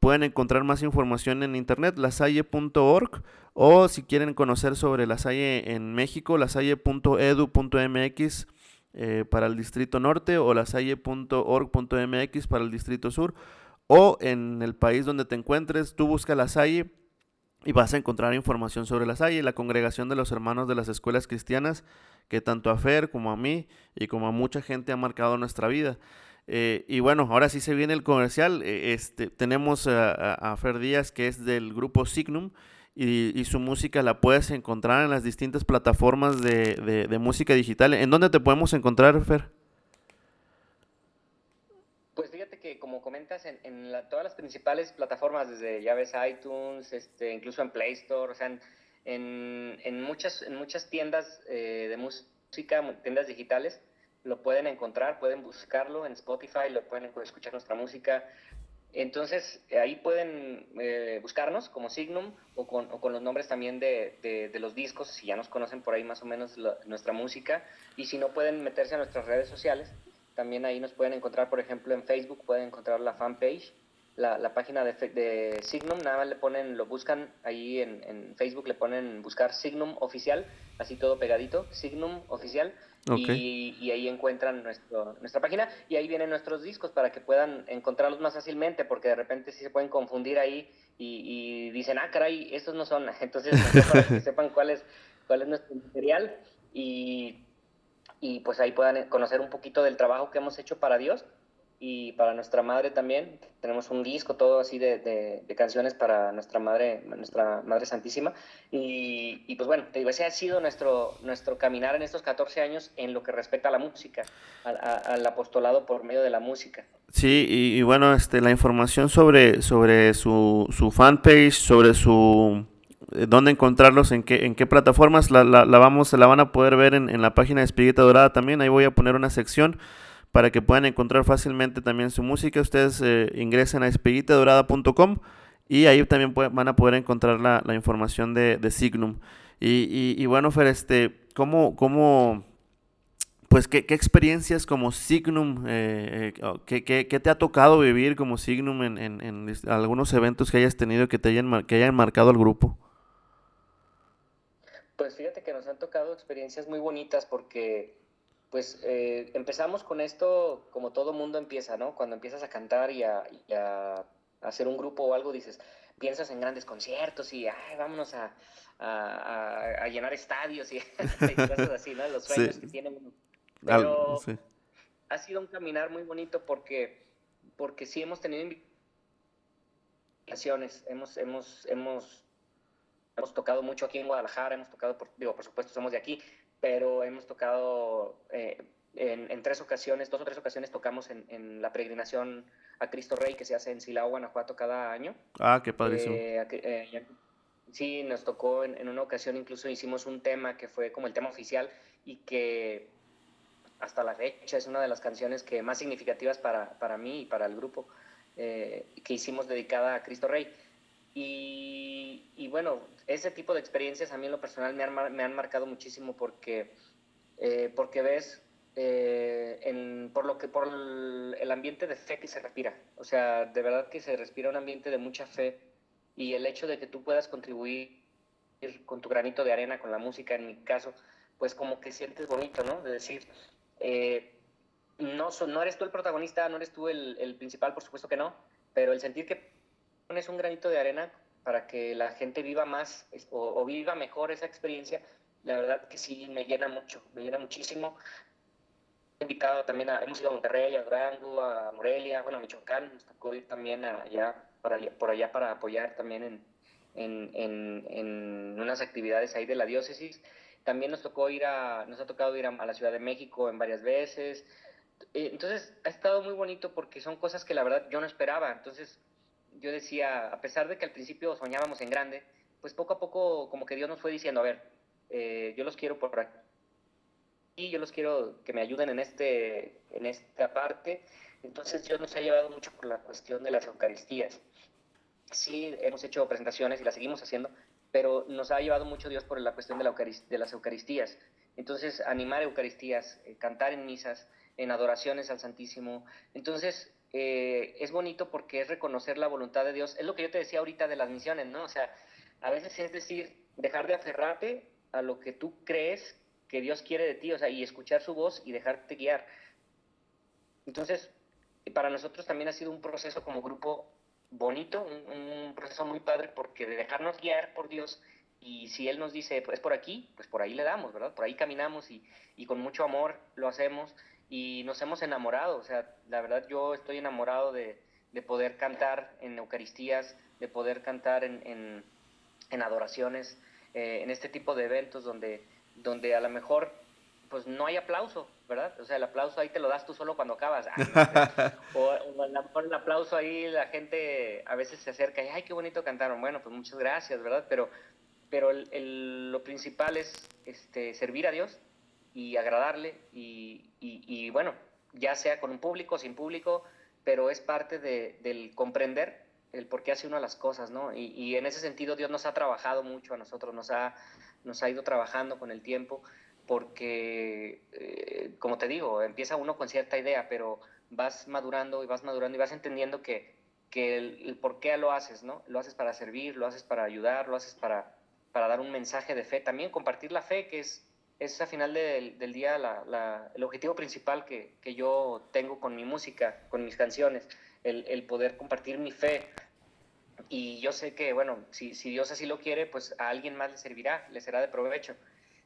pueden encontrar más información en internet, lasalle.org, o si quieren conocer sobre La Salle en México, lasalle.edu.mx eh, para el Distrito Norte o lasalle.org.mx para el Distrito Sur o en el país donde te encuentres, tú busca la Salle y vas a encontrar información sobre la Salle, la congregación de los hermanos de las escuelas cristianas que tanto a Fer como a mí y como a mucha gente ha marcado nuestra vida. Eh, y bueno, ahora sí se viene el comercial. Eh, este, tenemos a, Fer Díaz, que es del grupo Signum, y, su música la puedes encontrar en las distintas plataformas de, música digital. ¿En dónde te podemos encontrar, Fer? Pues fíjate que como comentas, en, todas las principales plataformas, desde ya ves iTunes, este, incluso en Play Store, o sea, en, muchas, en muchas tiendas eh, de música, tiendas digitales, lo pueden encontrar, pueden buscarlo en Spotify, lo pueden escuchar nuestra música, entonces, ahí pueden eh, buscarnos como Signum o con, los nombres también de, de, los discos, si ya nos conocen por ahí más o menos nuestra música. Y si no, pueden meterse a nuestras redes sociales. También ahí nos pueden encontrar, por ejemplo, en Facebook pueden encontrar la fanpage, la, la página de, de, Signum. Nada más le ponen, lo buscan ahí en, en Facebook, le ponen buscar Signum Oficial, así todo pegadito, Signum Oficial y, ahí encuentran nuestro, nuestra página y ahí vienen nuestros discos para que puedan encontrarlos más fácilmente, porque de repente sí se pueden confundir ahí y, dicen, ah, caray, estos no son. Entonces, para que sepan cuál es, cuál es nuestro material y, y pues ahí puedan conocer un poquito del trabajo que hemos hecho para Dios y para nuestra madre también. Tenemos un disco todo así de, de, canciones para nuestra madre, nuestra madre santísima. Y, y, pues bueno, te digo, ese ha sido nuestro, nuestro caminar en estos 14 años en lo que respecta a la música, al apostolado por medio de la música. Sí, y, bueno, este, la información sobre, sobre su, su fanpage, sobre su eh, dónde encontrarlos, en qué, en qué plataformas, la, la, la, vamos, la van a poder ver en, en la página de Espiguita Dorada también. Ahí voy a poner una sección para que puedan encontrar fácilmente también su música. Ustedes eh, ingresen a espiguitadorada.com y ahí también van a poder encontrar la, información de, Signum. Y, bueno, Fer, este, ¿cómo, cómo pues, ¿qué, experiencias como Signum, eh, eh, ¿qué, te ha tocado vivir como Signum en, algunos eventos que hayas tenido que te hayan, que hayan marcado al grupo? Pues fíjate que nos han tocado experiencias muy bonitas porque pues eh, empezamos con esto como todo mundo empieza, ¿no? Cuando empiezas a cantar y a, hacer un grupo o algo, dices, piensas en grandes conciertos y, ay, vámonos a, llenar estadios y, cosas así, ¿no? Los sueños que tienen. Pero ha sido un caminar muy bonito porque, porque sí hemos tenido invitaciones, hemos, hemos, hemos, hemos tocado mucho aquí en Guadalajara, hemos tocado, por, digo, por supuesto somos de aquí, pero hemos tocado eh, en, tres ocasiones, dos o tres ocasiones tocamos en, la peregrinación a Cristo Rey que se hace en Silao, Guanajuato cada año. Ah, qué padrísimo. Eh, eh, sí, nos tocó en, una ocasión, incluso hicimos un tema que fue como el tema oficial y que hasta la fecha es una de las canciones que más significativas para, para mí y para el grupo que hicimos dedicada a Cristo Rey. Y, bueno, ese tipo de experiencias a mí en lo personal me han, me han marcado muchísimo porque, eh, porque ves eh, en, por lo que por el, ambiente de fe que se respira. O sea, de verdad que se respira un ambiente de mucha fe y el hecho de que tú puedas contribuir con tu granito de arena, con la música en mi caso, pues como que sientes bonito, ¿no? De decir, eh, no, no eres tú el protagonista, no eres tú el, el, principal, por supuesto que no, pero el sentir que pones un granito de arena para que la gente viva más o, o viva mejor esa experiencia, la verdad que sí me llena mucho, me llena muchísimo invitado también a, hemos ido a Monterrey, a Durango, a Morelia, bueno, a Michoacán, nos tocó ir también allá, para, por allá para apoyar también en, en, en, en, unas actividades ahí de la diócesis. También nos tocó ir a, nos ha tocado ir a, la Ciudad de México en varias veces. Eh, entonces ha estado muy bonito porque son cosas que la verdad yo no esperaba. Entonces yo decía, a pesar de que al principio soñábamos en grande, pues poco a poco como que Dios nos fue diciendo, a ver, eh, yo los quiero por aquí y yo los quiero que me ayuden en, este, en esta parte. Entonces Dios nos ha llevado mucho por la cuestión de las Eucaristías. Sí, hemos hecho presentaciones y las seguimos haciendo, pero nos ha llevado mucho Dios por la cuestión de, la de las Eucaristías. Entonces, animar Eucaristías, eh, cantar en misas, en adoraciones al Santísimo. Entonces, eh, es bonito porque es reconocer la voluntad de Dios. Es lo que yo te decía ahorita de las misiones, ¿no? O sea, a veces es decir, dejar de aferrarte a lo que tú crees que Dios quiere de ti, o sea, y escuchar su voz y dejarte guiar. Entonces, para nosotros también ha sido un proceso como grupo bonito, un, proceso muy padre, porque de dejarnos guiar por Dios, y si Él nos dice, pues por aquí, pues por ahí le damos, ¿verdad? Por ahí caminamos y, y con mucho amor lo hacemos y nos hemos enamorado, o sea, la verdad yo estoy enamorado de, de poder cantar en Eucaristías, de poder cantar en, en, en adoraciones, eh, en este tipo de eventos donde donde a lo mejor pues no hay aplauso, ¿verdad? O sea, el aplauso ahí te lo das tú solo cuando acabas. o, a lo mejor el aplauso ahí la gente a veces se acerca y, ay, qué bonito cantaron. Bueno, pues muchas gracias, ¿verdad? Pero, pero el, lo principal es este, servir a Dios y agradarle y, y, bueno, ya sea con un público, sin público, pero es parte de, del comprender el por qué hace uno las cosas, ¿no? Y, y en ese sentido Dios nos ha trabajado mucho a nosotros, nos ha ido trabajando con el tiempo, porque, eh, como te digo, empieza uno con cierta idea, pero vas madurando y vas madurando y vas entendiendo que el, por qué lo haces, ¿no? Lo haces para servir, lo haces para ayudar, lo haces para, para dar un mensaje de fe, también compartir la fe, que es, es al final del, del día la, el objetivo principal que, que, yo tengo con mi música, con mis canciones, el, el poder compartir mi fe, y yo sé que, bueno, si, si Dios así lo quiere, pues a alguien más le servirá, le será de provecho.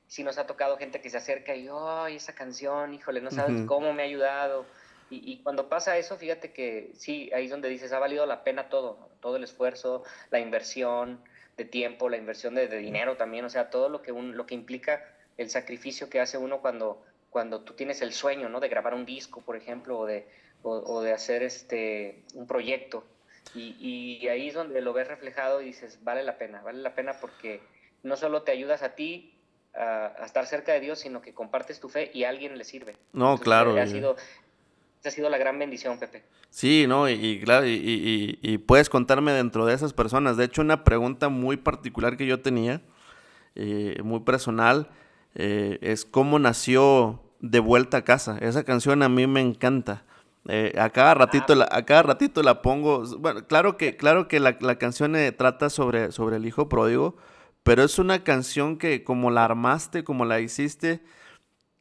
Si nos ha tocado gente que se acerca y, ¡ay, esa canción, híjole, no sabes cómo me ha ayudado! Y, y, cuando pasa eso, fíjate que sí, ahí es donde dices, ha valido la pena todo, todo el esfuerzo, la inversión de tiempo, la inversión de, de dinero también, o sea, todo lo que, un, lo que implica el sacrificio que hace uno cuando, cuando tú tienes el sueño, ¿no? De grabar un disco, por ejemplo, o de, o, o de hacer este, un proyecto. Y, ahí es donde lo ves reflejado y dices, vale la pena, vale la pena porque no solo te ayudas a ti a, estar cerca de Dios, sino que compartes tu fe y a alguien le sirve. No, claro. Ha sido, ha sido la gran bendición, Pepe. Sí, no, y, claro, y, y, puedes contarme dentro de esas personas. De hecho, una pregunta muy particular que yo tenía, eh, muy personal, eh, es cómo nació De Vuelta a Casa. Esa canción a mí me encanta. Eh, a, cada ratito la, a ratito la pongo. Claro que, claro que la, la canción eh, trata sobre, sobre el hijo pródigo, pero es una canción que como la armaste, como la hiciste,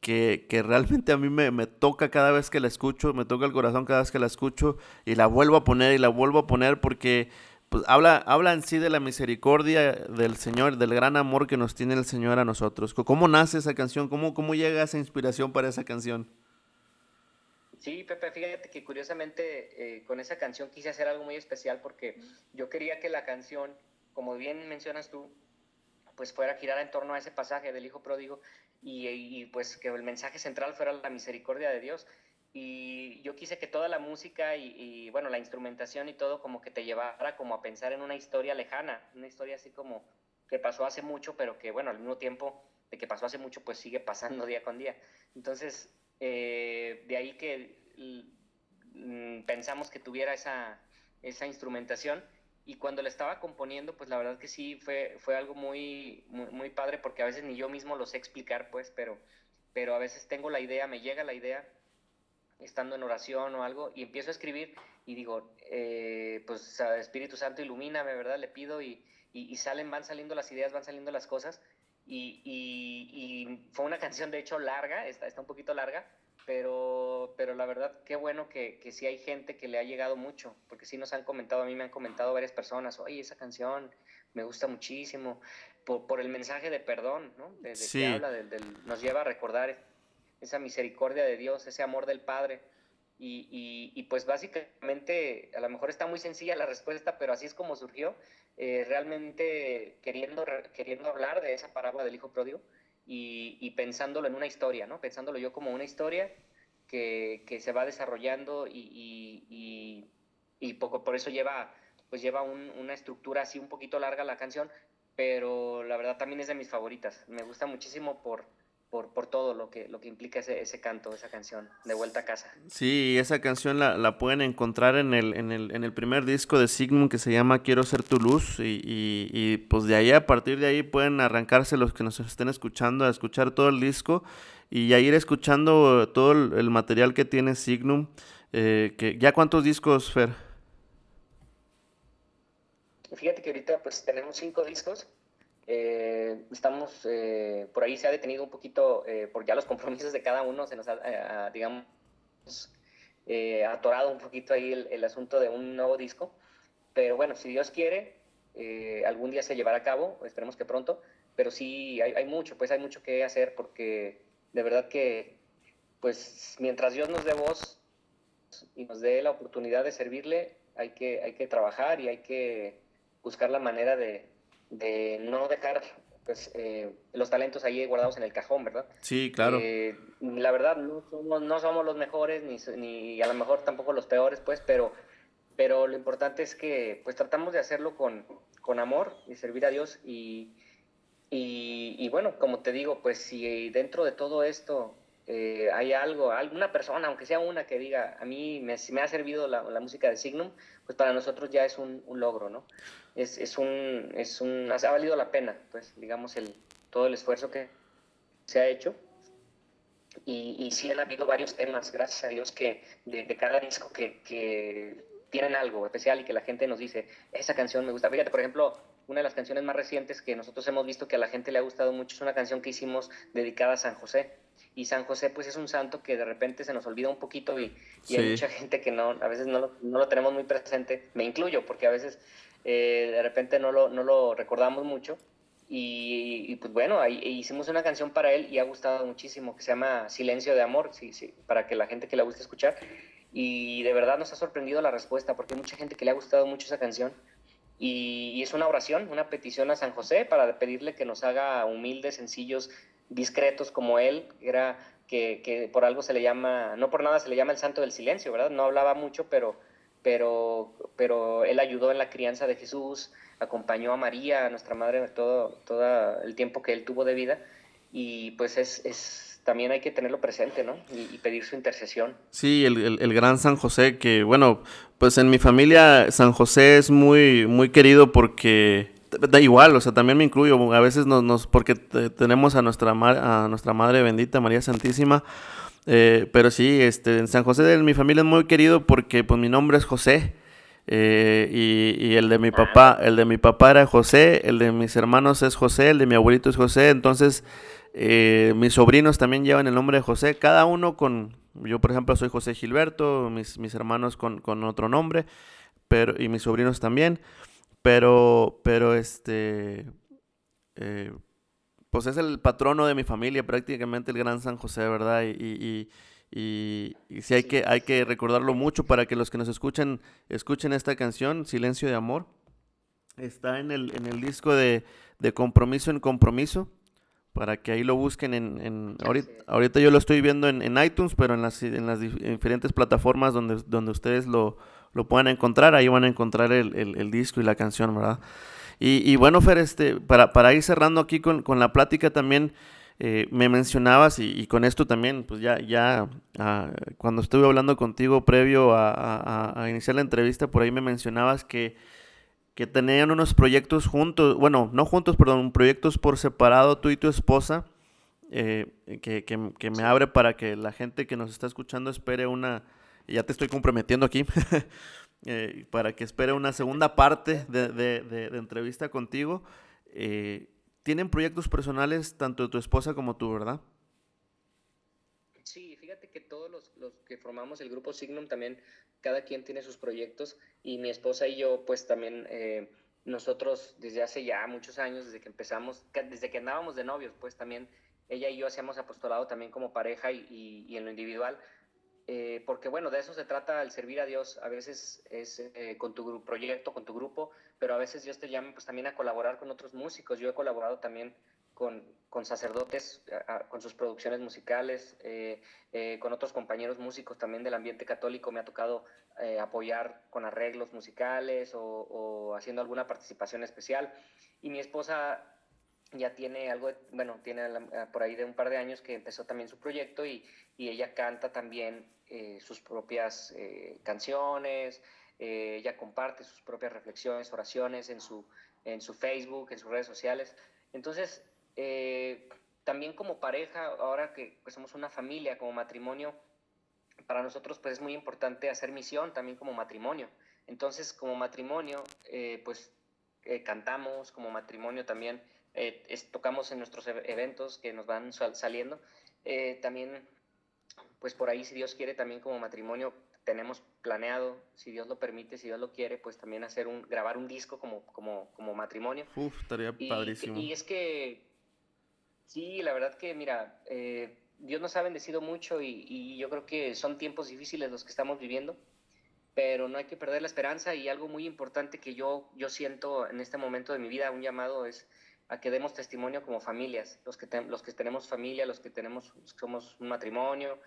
que, que realmente a mí me, me, toca cada vez que la escucho, me toca el corazón cada vez que la escucho y la vuelvo a poner y la vuelvo a poner porque pues habla, habla en sí de la misericordia del Señor, del gran amor que nos tiene el Señor a nosotros. ¿Cómo nace esa canción? ¿Cómo, cómo llega esa inspiración para esa canción? Sí, Pepe, fíjate que curiosamente eh, con esa canción quise hacer algo muy especial porque yo quería que la canción, como bien mencionas tú, pues fuera girada en torno a ese pasaje del Hijo Pródigo y, pues que el mensaje central fuera la misericordia de Dios. Y yo quise que toda la música y, y, bueno, la instrumentación y todo como que te llevara como a pensar en una historia lejana, una historia así como que pasó hace mucho, pero que bueno, al mismo tiempo de que pasó hace mucho, pues sigue pasando día con día. Entonces, eh, de ahí que mm, pensamos que tuviera esa, esa instrumentación y cuando la estaba componiendo, pues la verdad que sí fue, fue algo muy, muy, padre porque a veces ni yo mismo lo sé explicar, pues, pero, pero a veces tengo la idea, me llega la idea estando en oración o algo, y empiezo a escribir y digo, eh, pues Espíritu Santo ilumíname, ¿verdad? Le pido y, y, salen, van saliendo las ideas, van saliendo las cosas. Y, y, fue una canción de hecho larga, está, está un poquito larga, pero, pero la verdad, qué bueno que, que sí hay gente que le ha llegado mucho, porque sí nos han comentado, a mí me han comentado varias personas, oye, esa canción me gusta muchísimo, por, por el mensaje de perdón, ¿no? De, que habla, nos lleva a recordar esa misericordia de Dios, ese amor del Padre. Y, y, y, pues básicamente, a lo mejor está muy sencilla la respuesta, pero así es como surgió, eh, realmente queriendo, queriendo hablar de esa parábola del Hijo Pródigo y, y, pensándolo en una historia, ¿no? Pensándolo yo como una historia que, que se va desarrollando y, y, poco, por eso lleva, pues lleva una estructura así un poquito larga la canción, pero la verdad también es de mis favoritas. Me gusta muchísimo por, por, por, todo lo que, lo que implica ese, ese, canto, esa canción, De Vuelta a Casa. Sí, esa canción la, la pueden encontrar en el, en, el, en el primer disco de Signum que se llama Quiero ser tu luz y, y, y, pues de ahí, a partir de ahí pueden arrancarse los que nos estén escuchando a escuchar todo el disco y a ir escuchando todo el, material que tiene Signum. Eh, que, ¿Ya cuántos discos, Fer? Fíjate que ahorita pues tenemos cinco discos eh, estamos, eh, por ahí se ha detenido un poquito, eh, por ya los compromisos de cada uno, se nos ha, digamos, atorado un poquito ahí el, asunto de un nuevo disco. Pero bueno, si Dios quiere, algún día se llevará a cabo, esperemos que pronto, pero sí hay, hay, mucho, pues hay mucho que hacer porque de verdad que, pues mientras Dios nos dé voz y nos dé la oportunidad de servirle, hay que, hay que trabajar y hay que buscar la manera de, de no dejar pues, eh, los talentos ahí guardados en el cajón, ¿verdad? Sí, claro. Eh, la verdad, no somos, no somos los mejores, ni, ni, a lo mejor tampoco los peores, pues, pero, pero lo importante es que pues tratamos de hacerlo con, con amor y servir a Dios y, y, y, bueno, como te digo, pues si dentro de todo esto eh, hay algo, alguna persona, aunque sea una que diga, a mí me, me ha servido la, la, música de Signum, pues para nosotros ya es un, un logro, ¿no? Es, es, un, es un, ha valido la pena, pues, digamos, el, todo el esfuerzo que se ha hecho. Y, y sí han habido varios temas, gracias a Dios, que de, de cada disco que, que tienen algo especial y que la gente nos dice, esa canción me gusta. Fíjate, por ejemplo, una de las canciones más recientes que nosotros hemos visto que a la gente le ha gustado mucho es una canción que hicimos dedicada a San José y San José pues es un santo que de repente se nos olvida un poquito y, hay mucha gente que no, a veces no lo, no lo, tenemos muy presente, me incluyo porque a veces eh, de repente no lo, no lo recordamos mucho y, pues bueno, ahí hicimos una canción para él y ha gustado muchísimo que se llama Silencio de Amor, sí, sí, para que la gente que le guste escuchar. Y de verdad nos ha sorprendido la respuesta porque hay mucha gente que le ha gustado mucho esa canción. Y, y es una oración, una petición a San José para pedirle que nos haga humildes, sencillos, discretos como él, era que, que, por algo se le llama, no por nada se le llama el santo del silencio, ¿verdad? No hablaba mucho, pero, pero, pero él ayudó en la crianza de Jesús, acompañó a María, a nuestra madre, todo, todo el tiempo que él tuvo de vida, y pues es, es también hay que tenerlo presente, ¿no? Y, pedir su intercesión. Sí, el, el, el, gran San José, que bueno, pues en mi familia San José es muy, muy querido porque Da igual, o sea, también me incluyo. A veces nos, nos porque tenemos a nuestra, a nuestra Madre bendita, María Santísima. Eh, pero sí, este, en San José de mi familia es muy querido porque pues mi nombre es José. Eh, y, y, el de mi papá, el de mi papá era José, el de mis hermanos es José, el de mi abuelito es José. Entonces, eh, mis sobrinos también llevan el nombre de José, cada uno con, yo por ejemplo soy José Gilberto, mis, mis hermanos con, con otro nombre, pero, y mis sobrinos también. Pero, pero este, eh, pues es el patrono de mi familia, prácticamente el gran San José, ¿verdad? Y, y, y, sí hay que, hay que recordarlo mucho para que los que nos escuchen, escuchen esta canción, Silencio de Amor. Está en el, en el disco de, de Compromiso en Compromiso, para que ahí lo busquen en... en ahorita, ahorita, yo lo estoy viendo en, en, iTunes, pero en las, en las diferentes plataformas donde, donde ustedes lo, lo puedan encontrar, ahí van a encontrar el, el, disco y la canción, ¿verdad? Y, y, bueno, Fer, este, para, para ir cerrando aquí con, con la plática también, eh, me mencionabas, y, y, con esto también, pues ya, ya ah, cuando estuve hablando contigo previo a, a, a, iniciar la entrevista, por ahí me mencionabas que, que tenían unos proyectos juntos, bueno, no juntos, perdón, proyectos por separado, tú y tu esposa, eh, que, que, me abre para que la gente que nos está escuchando espere una, ya te estoy comprometiendo aquí, eh, para que espere una segunda parte de, de, entrevista contigo. Eh, tienen proyectos personales tanto tu esposa como tú, ¿verdad? Sí, fíjate que todos los, los, que formamos el grupo Signum también, cada quien tiene sus proyectos y mi esposa y yo pues también nosotros desde hace ya muchos años, desde que empezamos, desde que andábamos de novios, pues también ella y yo hacíamos apostolado también como pareja y, en lo individual, eh, porque bueno, de eso se trata el servir a Dios, a veces es eh, con tu proyecto, con tu grupo, pero a veces Dios te llama pues también a colaborar con otros músicos, yo he colaborado también con, con sacerdotes, con sus producciones musicales, eh, con otros compañeros músicos también del ambiente católico, me ha tocado apoyar con arreglos musicales o, o haciendo alguna participación especial, y mi esposa ya tiene algo, bueno, tiene por ahí de un par de años que empezó también su proyecto y, y ella canta también eh, sus propias eh, canciones, eh, ella comparte sus propias reflexiones, oraciones en su, en su Facebook, en sus redes sociales. Entonces, también como pareja, ahora que pues, somos una familia, como matrimonio, para nosotros pues es muy importante hacer misión también como matrimonio. Entonces, como matrimonio, pues cantamos, como matrimonio también eh, tocamos en nuestros e-, eventos que nos van saliendo. Eh, también, pues por ahí, si Dios quiere, también como matrimonio tenemos planeado, si Dios lo permite, si Dios lo quiere, pues también hacer un, grabar un disco como, como, como matrimonio. Uf, estaría padrísimo. Y es que, sí, la verdad que, mira, eh, Dios nos ha bendecido mucho y, y, yo creo que son tiempos difíciles los que estamos viviendo, pero no hay que perder la esperanza y algo muy importante que yo, yo siento en este momento de mi vida, un llamado es a que demos testimonio como familias, los que, los que tenemos familia, los que tenemos, somos un matrimonio,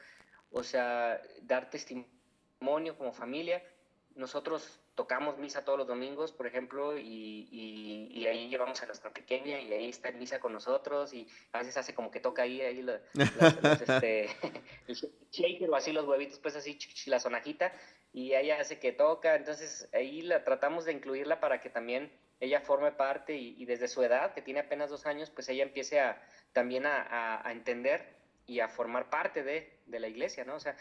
o sea, dar testimonio como familia. Nosotros tocamos misa todos los domingos, por ejemplo, y, y, ahí llevamos a nuestra pequeña y ahí está en misa con nosotros y a veces hace como que toca ahí, ahí los, este, el shaker o así los huevitos, pues así la sonajita y ella hace que toca, entonces ahí la tratamos de incluirla para que también ella forme parte y, desde su edad, que tiene apenas dos años, pues ella empiece a, también a, entender y a formar parte de, la iglesia, ¿no? O sea,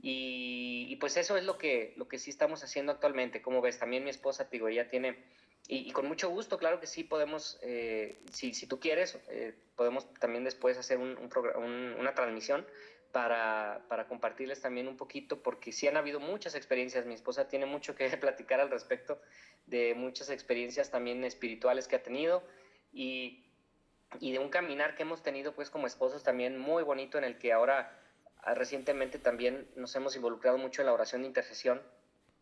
y, pues eso es lo que, lo que sí estamos haciendo actualmente. Como ves, también mi esposa, digo, ella tiene, y, con mucho gusto, claro que sí podemos, eh, si, si, tú quieres, eh, podemos también después hacer un, una transmisión para, para, compartirles también un poquito, porque sí han habido muchas experiencias. Mi esposa tiene mucho que platicar al respecto de muchas experiencias también espirituales que ha tenido y, y de un caminar que hemos tenido pues como esposos también muy bonito en el que ahora ah, recientemente también nos hemos involucrado mucho en la oración de intercesión,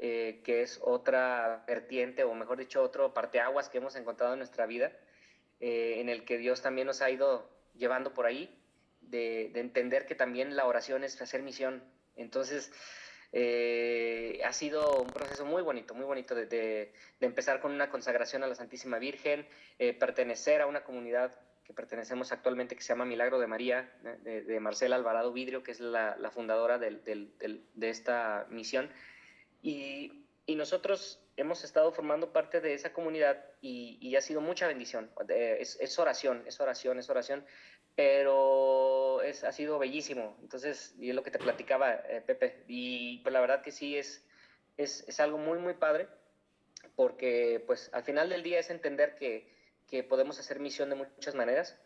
eh, que es otra vertiente, o mejor dicho, otro parteaguas que hemos encontrado en nuestra vida, eh, en el que Dios también nos ha ido llevando por ahí, de, de entender que también la oración es hacer misión. Entonces, eh, ha sido un proceso muy bonito, muy bonito de, empezar con una consagración a la Santísima Virgen, eh, pertenecer a una comunidad que pertenecemos actualmente que se llama Milagro de María, de, Marcela Alvarado Vidrio, que es la, fundadora de esta misión. Y, nosotros hemos estado formando parte de esa comunidad y, ha sido mucha bendición. Es, es oración, es oración, es oración pero es, ha sido bellísimo. Entonces, y es lo que te platicaba, eh, Pepe, y pues la verdad que sí es, es, es, algo muy, muy padre, porque pues al final del día es entender que, que podemos hacer misión de muchas maneras,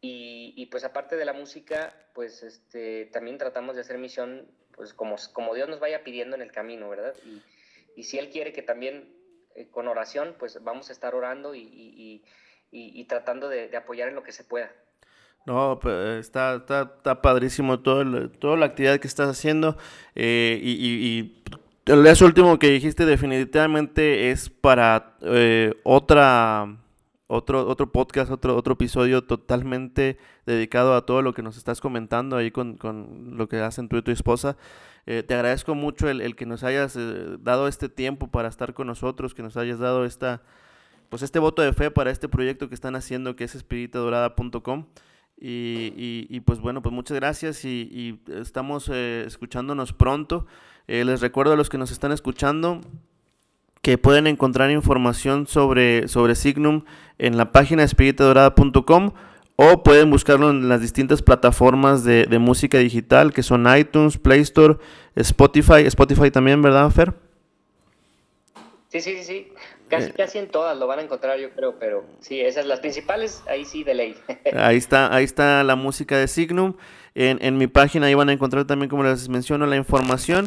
y, y, pues aparte de la música, pues este, también tratamos de hacer misión pues como, como Dios nos vaya pidiendo en el camino, ¿verdad? Y, y si Él quiere que también eh, con oración, pues vamos a estar orando y, y tratando de, de apoyar en lo que se pueda. No, está, está, está padrísimo todo toda la actividad que estás haciendo. Eh, y, y, eso último que dijiste definitivamente es para eh, otra, otro, otro podcast, otro, otro episodio totalmente dedicado a todo lo que nos estás comentando ahí con, con lo que hacen tú y tu esposa. Eh, te agradezco mucho el, el que nos hayas dado este tiempo para estar con nosotros, que nos hayas dado esta, pues este voto de fe para este proyecto que están haciendo que es espiritadorada.com. Y, y, pues bueno, pues muchas gracias y, estamos eh, escuchándonos pronto. Eh, les recuerdo a los que nos están escuchando que pueden encontrar información sobre, sobre Signum en la página espiritadorada.com o pueden buscarlo en las distintas plataformas de, música digital que son iTunes, Play Store, Spotify, Spotify también, ¿verdad, Fer? Sí, sí, sí, sí. Casi, eh. casi en todas lo van a encontrar, yo creo, pero sí, esas las principales, ahí sí de ley. ahí está, ahí está la música de Signum. En, en mi página ahí van a encontrar también, como les menciono, la información.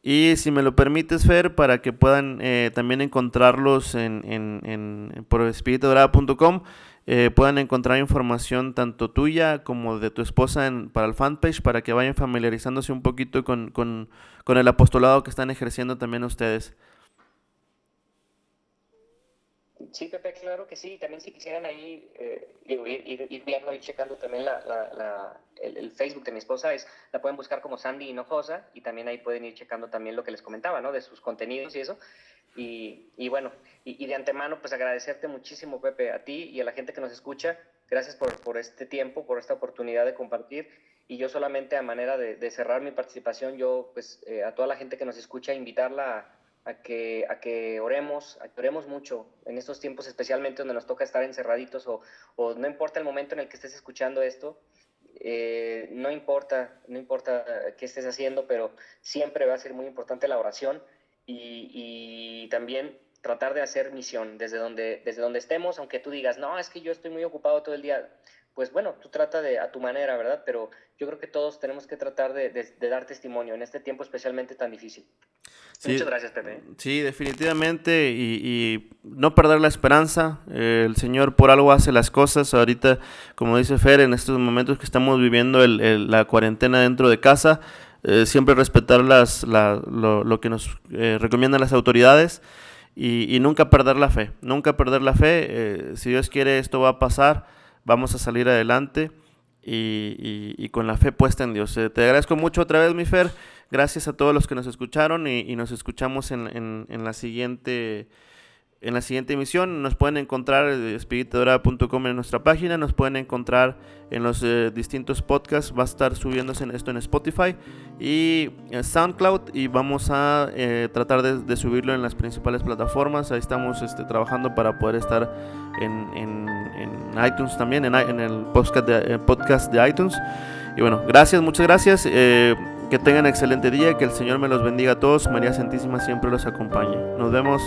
Y si me lo permites, Fer, para que puedan eh, también encontrarlos en, en, en por espiritodorada.com, eh, puedan encontrar información tanto tuya como de tu esposa en, para el fanpage, para que vayan familiarizándose un poquito con, con, con el apostolado que están ejerciendo también ustedes. Sí, Pepe, claro que sí. También si quisieran ahí eh, ir, viendo y checando también la, el, Facebook de mi esposa, es, la pueden buscar como Sandy Hinojosa y también ahí pueden ir checando también lo que les comentaba, ¿no? De sus contenidos y eso. Y, y bueno, y, de antemano, pues agradecerte muchísimo, Pepe, a ti y a la gente que nos escucha. Gracias por, por este tiempo, por esta oportunidad de compartir. Y yo solamente a manera de, cerrar mi participación, yo pues eh, a toda la gente que nos escucha, invitarla a a que, a que oremos, a que oremos mucho en estos tiempos, especialmente donde nos toca estar encerraditos o, o no importa el momento en el que estés escuchando esto, eh, no importa, no importa qué estés haciendo, pero siempre va a ser muy importante la oración y, y, también tratar de hacer misión desde donde, desde donde estemos, aunque tú digas, no, es que yo estoy muy ocupado todo el día, pues bueno, tú trata de a tu manera, ¿verdad? Pero yo creo que todos tenemos que tratar de, de, dar testimonio en este tiempo especialmente tan difícil. Muchas gracias, Pepe. Sí, definitivamente, y, no perder la esperanza. el Señor por algo hace las cosas. Ahorita, como dice Fer, en estos momentos que estamos viviendo el, la cuarentena dentro de casa, eh, siempre respetar las, lo, que nos eh, recomiendan las autoridades. Y, nunca perder la fe, nunca perder la fe. Eh, si Dios quiere, esto va a pasar vamos a salir adelante y, con la fe puesta en Dios. Eh, te agradezco mucho otra vez, mi Fer. Gracias a todos los que nos escucharon y, nos escuchamos en, en la siguiente en la siguiente emisión. Nos pueden encontrar en espiritadora.com en nuestra página, nos pueden encontrar en los eh, distintos podcasts, va a estar subiéndose esto en Spotify y en SoundCloud y vamos a eh, tratar de, subirlo en las principales plataformas. Ahí estamos este, trabajando para poder estar en, iTunes también, en, el podcast de, podcast de iTunes. Y bueno, gracias, muchas gracias. Eh, que tengan excelente día, que el Señor me los bendiga a todos. María Santísima siempre los acompañe. Nos vemos.